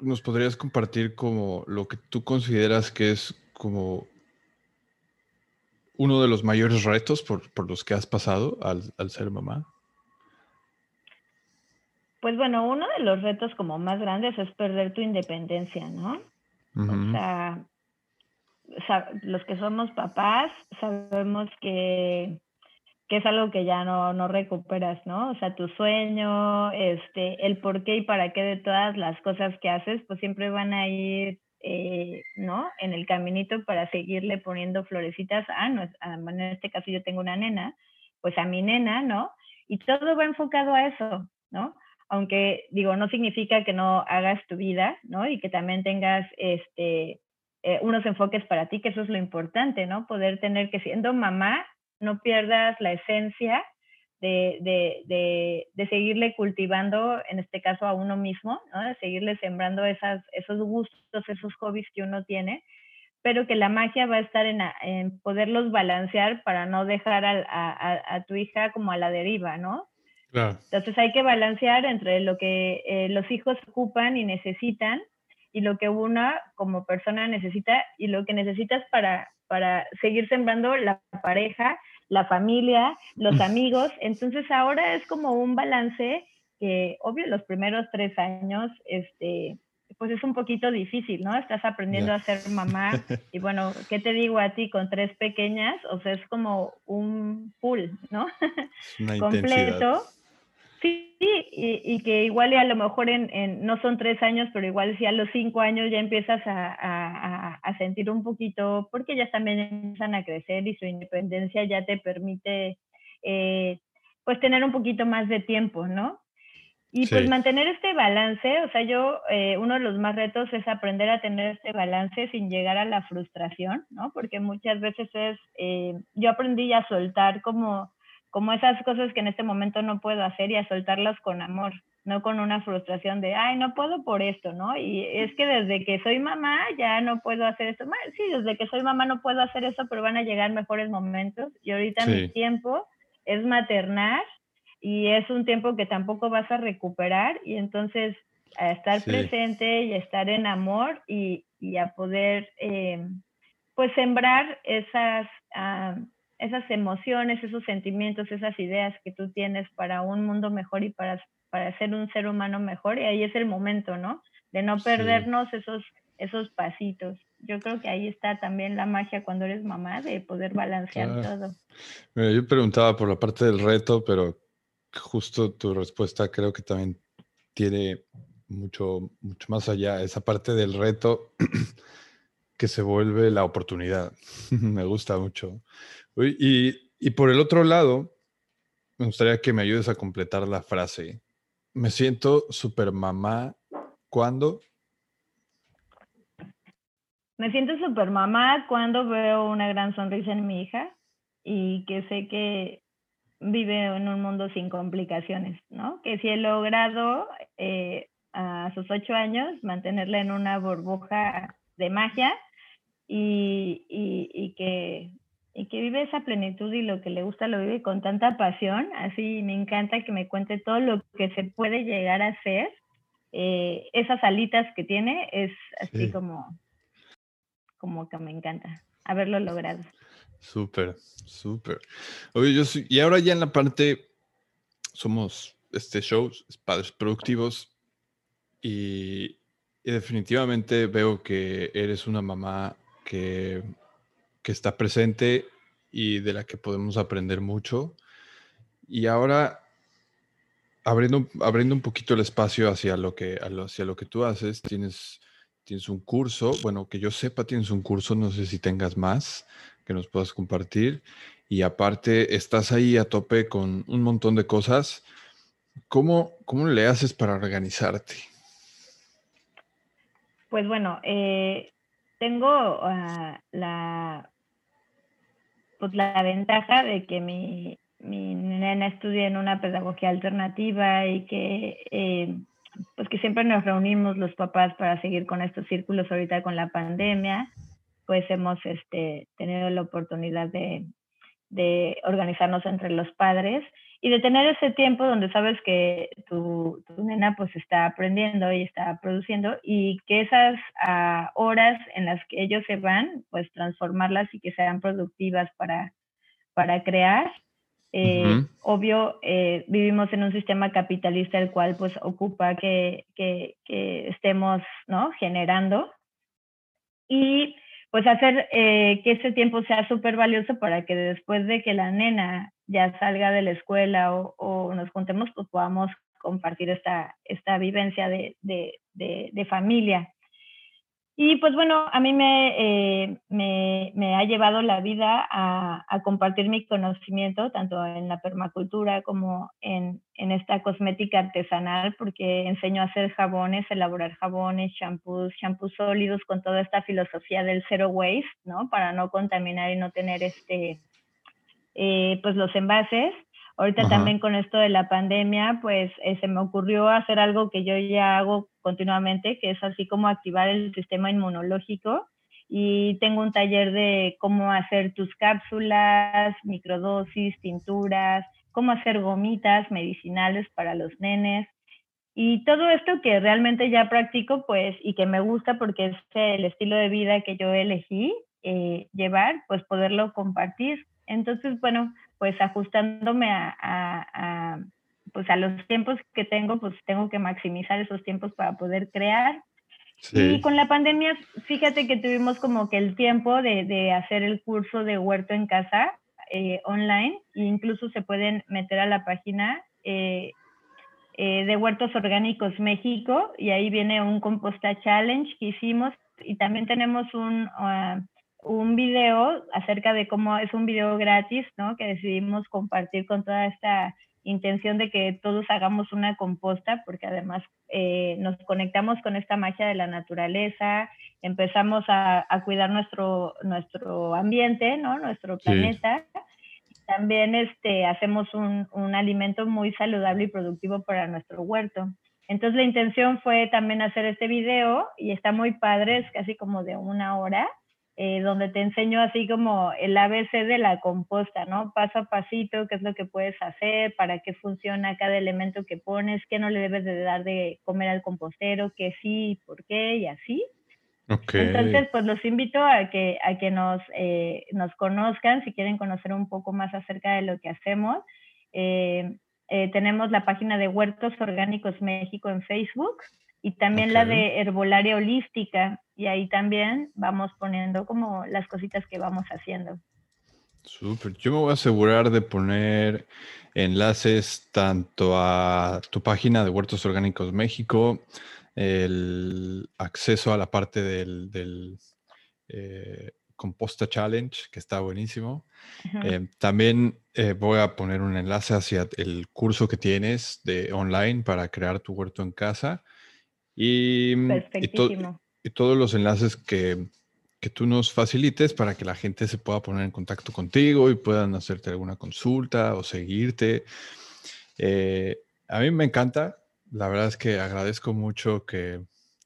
¿nos podrías compartir como lo que tú consideras que es como uno de los mayores retos por, los que has pasado al, ser mamá? Pues bueno, uno de los retos como más grandes es perder tu independencia, ¿no? O sea, los que somos papás sabemos que, que es algo que ya no, no, recuperas, ¿no? O sea, tu sueño, este, el por qué y para qué de todas las cosas que haces, pues siempre van a ir, eh, ¿no? En el caminito para seguirle poniendo florecitas a, no, en este caso yo tengo una nena, pues a mi nena, ¿no? Y todo va enfocado a eso, ¿no? Aunque digo, no significa que no hagas tu vida, ¿no? Y que también tengas, este, eh, unos enfoques para ti, que eso es lo importante, ¿no? Poder tener que siendo mamá no pierdas la esencia de, de, de, seguirle cultivando, en este caso a uno mismo, ¿no? De seguirle sembrando esas, esos gustos, esos hobbies que uno tiene, pero que la magia va a estar en, en poderlos balancear para no dejar a, a, a, tu hija como a la deriva, ¿no? Claro. Entonces hay que balancear entre lo que eh, los hijos ocupan y necesitan y lo que una como persona necesita y lo que necesitas para, para seguir sembrando la pareja, la familia, los amigos. Entonces ahora es como un balance que, obvio, los primeros tres años, este, pues es un poquito difícil, ¿no? Estás aprendiendo a ser mamá y bueno, ¿qué te digo a ti con tres pequeñas? O sea, es como un full, ¿no? Completo. Sí, y, y, que igual y a lo mejor en, no son tres años, pero igual si a los cinco años ya empiezas a, a, sentir un poquito, porque ya también empiezan a crecer y su independencia ya te permite eh, pues tener un poquito más de tiempo, ¿no? Y pues mantener este balance, o sea, yo, eh, uno de los más retos es aprender a tener este balance sin llegar a la frustración, ¿no? Porque muchas veces es, eh, yo aprendí a soltar como como esas cosas que en este momento no puedo hacer y a soltarlas con amor, no con una frustración de, ay, no puedo por esto, ¿no? Y es que desde que soy mamá ya no puedo hacer esto. Sí, desde que soy mamá no puedo hacer eso, pero van a llegar mejores momentos. Y ahorita mi tiempo es maternar y es un tiempo que tampoco vas a recuperar y entonces a estar presente y a estar en amor y, y a poder eh, pues sembrar esas... Ah, esas emociones, esos sentimientos, esas ideas que tú tienes para un mundo mejor y para, para ser un ser humano mejor. Y ahí es el momento, ¿no? De no perdernos esos, esos pasitos. Yo creo que ahí está también la magia cuando eres mamá, de poder balancear todo. yo preguntaba por la parte del reto, pero justo tu respuesta creo que también tiene mucho, mucho más allá, esa parte del reto que se vuelve la oportunidad. Me gusta mucho. Y, y por el otro lado, me gustaría que me ayudes a completar la frase. Me siento super mamá cuando. Me siento super mamá cuando veo una gran sonrisa en mi hija y que sé que vive en un mundo sin complicaciones, ¿no? Que si he logrado eh, a sus ocho años mantenerla en una burbuja de magia y, y, y que y que vive esa plenitud y lo que le gusta lo vive con tanta pasión. Así me encanta que me cuente todo lo que se puede llegar a hacer eh, esas alitas que tiene es así como, como que me encanta haberlo logrado. Súper, súper. Oye, yo y ahora ya en la parte, somos este shows, padres productivos, y, definitivamente veo que eres una mamá que, que, está presente y de la que podemos aprender mucho. Y ahora, abriendo, abriendo un poquito el espacio hacia lo que, hacia lo que tú haces, tienes, tienes un curso, bueno, que yo sepa, tienes un curso, no sé si tengas más que nos puedas compartir. Y aparte, estás ahí a tope con un montón de cosas. ¿Cómo, cómo le haces para organizarte? Pues bueno, eh, tengo ah, la, pues la ventaja de que mi, mi nena estudia en una pedagogía alternativa y que eh, pues que siempre nos reunimos los papás para seguir con estos círculos ahorita con la pandemia, pues hemos este, tenido la oportunidad de, de organizarnos entre los padres y de tener ese tiempo donde sabes que tu, nena pues está aprendiendo y está produciendo y que esas ah, horas en las que ellos se van, pues transformarlas y que sean productivas para, para crear. Eh, obvio, eh, vivimos en un sistema capitalista el cual pues ocupa que, que, que estemos ¿no? generando y pues hacer eh, que ese tiempo sea súper valioso para que después de que la nena ya salga de la escuela o, nos juntemos, pues podamos compartir esta, esta vivencia de, de, familia. Y pues bueno, a mí me, eh, me, me ha llevado la vida a, a, compartir mi conocimiento, tanto en la permacultura como en, en, esta cosmética artesanal, porque enseño a hacer jabones, elaborar jabones, shampoos, shampoos sólidos, con toda esta filosofía del zero waste, ¿no? Para no contaminar y no tener este, eh, pues los envases. Ahorita también con esto de la pandemia, pues eh, se me ocurrió hacer algo que yo ya hago continuamente, que es así como activar el sistema inmunológico. Y tengo un taller de cómo hacer tus cápsulas, microdosis, tinturas, cómo hacer gomitas medicinales para los nenes. Y todo esto que realmente ya practico, pues, y que me gusta porque es el estilo de vida que yo elegí eh, llevar, pues poderlo compartir. Entonces, bueno, pues ajustándome a, pues a los tiempos que tengo, pues tengo que maximizar esos tiempos para poder crear. Y con la pandemia, fíjate que tuvimos como que el tiempo de, hacer el curso de huerto en casa eh, online, e incluso se pueden meter a la página eh, eh, de Huertos Orgánicos México y ahí viene un composta challenge que hicimos y también tenemos un, ah, un video acerca de cómo es un video gratis, ¿no? Que decidimos compartir con toda esta intención de que todos hagamos una composta, porque además eh, nos conectamos con esta magia de la naturaleza, empezamos a, cuidar nuestro, nuestro ambiente, ¿no? Nuestro planeta. También este, hacemos un, un alimento muy saludable y productivo para nuestro huerto. Entonces la intención fue también hacer este video y está muy padre, es casi como de una hora eh, donde te enseño así como el ABC de la composta, ¿no? Paso a pasito, qué es lo que puedes hacer, para qué funciona cada elemento que pones, qué no le debes de dar de comer al compostero, qué sí, por qué y así. Entonces, pues los invito a que, a que nos, eh, nos conozcan si quieren conocer un poco más acerca de lo que hacemos. Eh, tenemos la página de Huertos Orgánicos México en Facebook y también la de herbolaria holística y ahí también vamos poniendo como las cositas que vamos haciendo. Súper, yo me voy a asegurar de poner enlaces tanto a tu página de Huertos Orgánicos México, el acceso a la parte del, eh, Composta Challenge, que está buenísimo. Eh, también eh, voy a poner un enlace hacia el curso que tienes de online para crear tu huerto en casa. Y, mm, y, todos los enlaces que, que, tú nos facilites para que la gente se pueda poner en contacto contigo y puedan hacerte alguna consulta o seguirte. Eh, a mí me encanta. La verdad es que agradezco mucho que,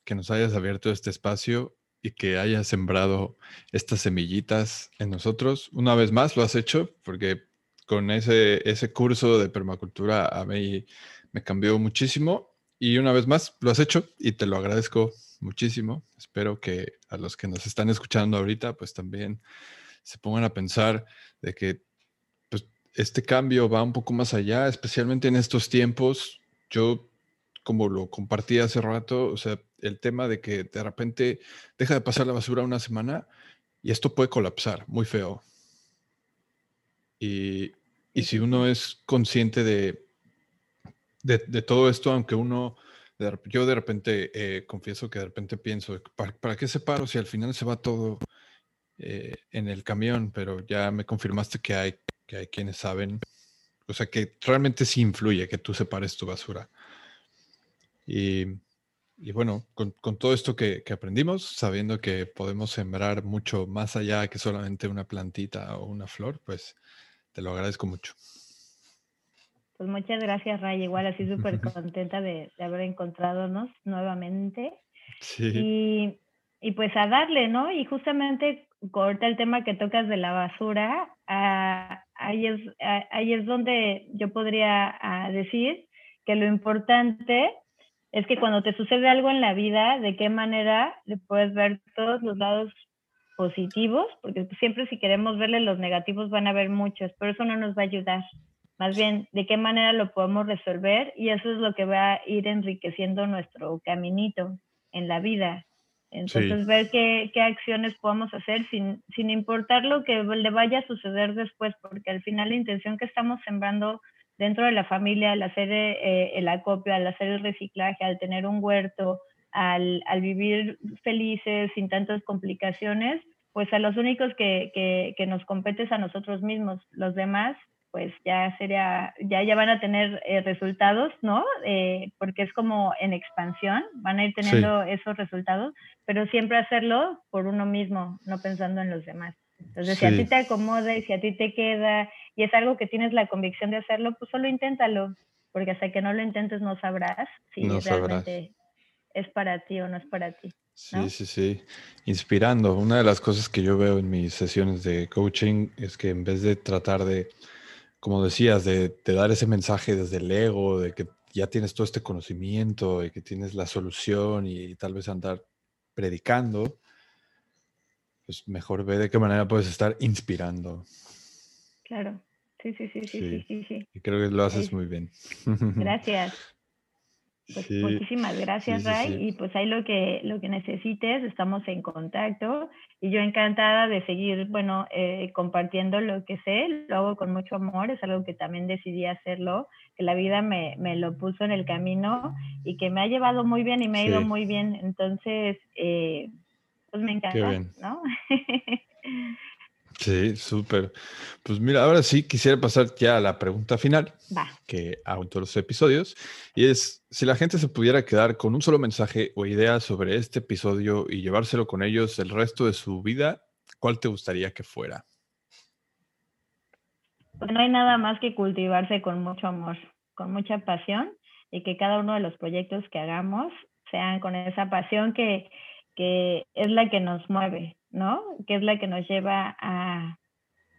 que nos hayas abierto este espacio y que hayas sembrado estas semillitas en nosotros. Una vez más lo has hecho porque con ese, ese curso de permacultura a mí me cambió muchísimo y una vez más, lo has hecho y te lo agradezco muchísimo. Espero que a los que nos están escuchando ahorita, pues también se pongan a pensar de que pues, este cambio va un poco más allá, especialmente en estos tiempos. Yo, como lo compartí hace rato, o sea, el tema de que de repente deja de pasar la basura una semana y esto puede colapsar muy feo. Y, y si uno es consciente de, de, todo esto, aunque uno, yo de repente eh, confieso que de repente pienso, ¿para, ¿para, qué separo si al final se va todo eh, en el camión? Pero ya me confirmaste que hay, que hay quienes saben, o sea, que realmente sí influye que tú separes tu basura. Y, y bueno, con, con, todo esto que, que, aprendimos, sabiendo que podemos sembrar mucho más allá que solamente una plantita o una flor, pues te lo agradezco mucho. Pues muchas gracias, Ray. Igual así súper contenta de, de, haber encontradonos nuevamente. Sí. Y, pues a darle, ¿no? Y justamente corta el tema que tocas de la basura, ah, ahí, es, ah, ahí es donde yo podría ah, decir que lo importante es que cuando te sucede algo en la vida, de qué manera le puedes ver todos los lados positivos, porque siempre si queremos verle los negativos van a haber muchos, pero eso no nos va a ayudar más bien de qué manera lo podemos resolver y eso es lo que va a ir enriqueciendo nuestro caminito en la vida. Entonces, ver qué, qué, acciones podemos hacer sin, sin importar lo que le vaya a suceder después, porque al final la intención que estamos sembrando dentro de la familia, al hacer eh, el acopio, al hacer el reciclaje, al tener un huerto, al, al vivir felices, sin tantas complicaciones, pues a los únicos que, que, que nos competes a nosotros mismos. Los demás pues ya sería, ya, ya van a tener eh, resultados, ¿no? Eh, porque es como en expansión, van a ir teniendo esos resultados, pero siempre hacerlo por uno mismo, no pensando en los demás. Entonces, si a ti te acomoda y si a ti te queda y es algo que tienes la convicción de hacerlo, pues solo inténtalo, porque hasta que no lo intentes no sabrás si realmente es para ti o no es para ti. Sí, sí, sí. Inspirando. Una de las cosas que yo veo en mis sesiones de coaching es que en vez de tratar de como decías, de, dar ese mensaje desde el ego, de que ya tienes todo este conocimiento y que tienes la solución y, tal vez andar predicando, pues mejor ve de qué manera puedes estar inspirando. Claro, sí, sí, sí, sí, sí, sí. Y creo que lo haces muy bien. Gracias. Pues muchísimas gracias, Ray. Y pues ahí lo que, lo que necesites, estamos en contacto. Y yo encantada de seguir, bueno, eh, compartiendo lo que sé. Lo hago con mucho amor, es algo que también decidí hacerlo, que la vida me, me lo puso en el camino y que me ha llevado muy bien y me ha ido muy bien. Entonces, eh, pues me encanta, ¿no? Sí, súper. Pues mira, ahora sí quisiera pasar ya a la pregunta final que hago en todos los episodios y es si la gente se pudiera quedar con un solo mensaje o idea sobre este episodio y llevárselo con ellos el resto de su vida, ¿cuál te gustaría que fuera? Pues no hay nada más que cultivarse con mucho amor, con mucha pasión y que cada uno de los proyectos que hagamos sean con esa pasión que, que es la que nos mueve, ¿no? Que es la que nos lleva a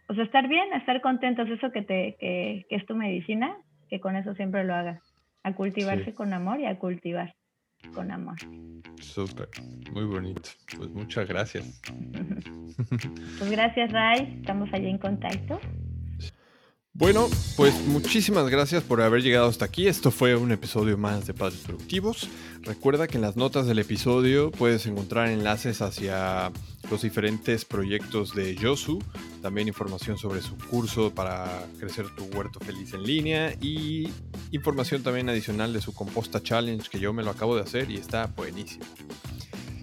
pues, estar bien, a estar contentos, eso que, te, que, es tu medicina, que con eso siempre lo hagas, a cultivarse con amor y a cultivar con amor. Súper, muy bonito. Pues muchas gracias. pues gracias, Ray. Estamos allí en contacto. Bueno, pues muchísimas gracias por haber llegado hasta aquí. Esto fue un episodio más de Padres Productivos. Recuerda que en las notas del episodio puedes encontrar enlaces hacia los diferentes proyectos de Yosu, también información sobre su curso para crecer tu huerto feliz en línea y información también adicional de su composta challenge que yo me lo acabo de hacer y está buenísimo.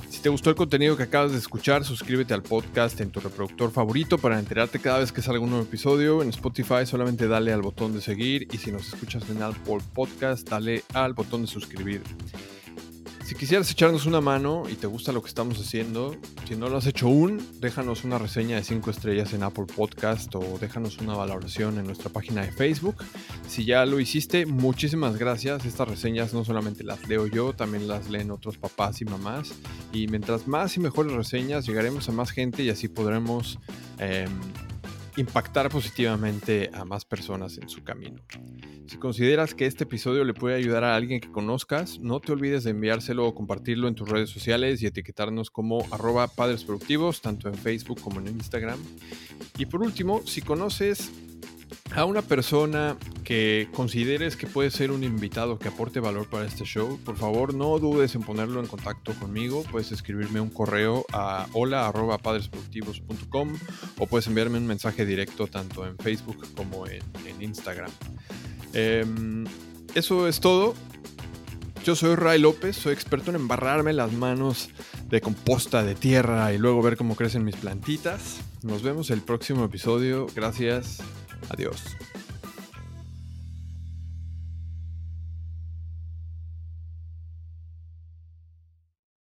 Si te gustó el contenido que acabas de escuchar, suscríbete al podcast en tu reproductor favorito para enterarte cada vez que salga un nuevo episodio. En Spotify solamente dale al botón de seguir y si nos escuchas en Apple Podcast, dale al botón de suscribir. Si quisieras echarnos una mano y te gusta lo que estamos haciendo, si no lo has hecho aún, déjanos una reseña de 5 estrellas en Apple Podcast o déjanos una valoración en nuestra página de Facebook. Si ya lo hiciste, muchísimas gracias. Estas reseñas no solamente las leo yo, también las leen otros papás y mamás. Y mientras más y mejores reseñas, llegaremos a más gente y así podremos... Em, impactar positivamente a más personas en su camino. Si consideras que este episodio le puede ayudar a alguien que conozcas, no te olvides de enviárselo o compartirlo en tus redes sociales y etiquetarnos como arroba padres productivos, tanto en Facebook como en Instagram. Y por último, si conoces a una persona que consideres que puede ser un invitado que aporte valor para este show, por favor no dudes en ponerlo en contacto conmigo. Puedes escribirme un correo a hola.padresproductivos.com o puedes enviarme un mensaje directo tanto en Facebook como en, Instagram. Em, eso es todo. Yo soy Ray López, soy experto en embarrarme las manos de composta de tierra y luego ver cómo crecen mis plantitas. Nos vemos el próximo episodio. Gracias. Adiós.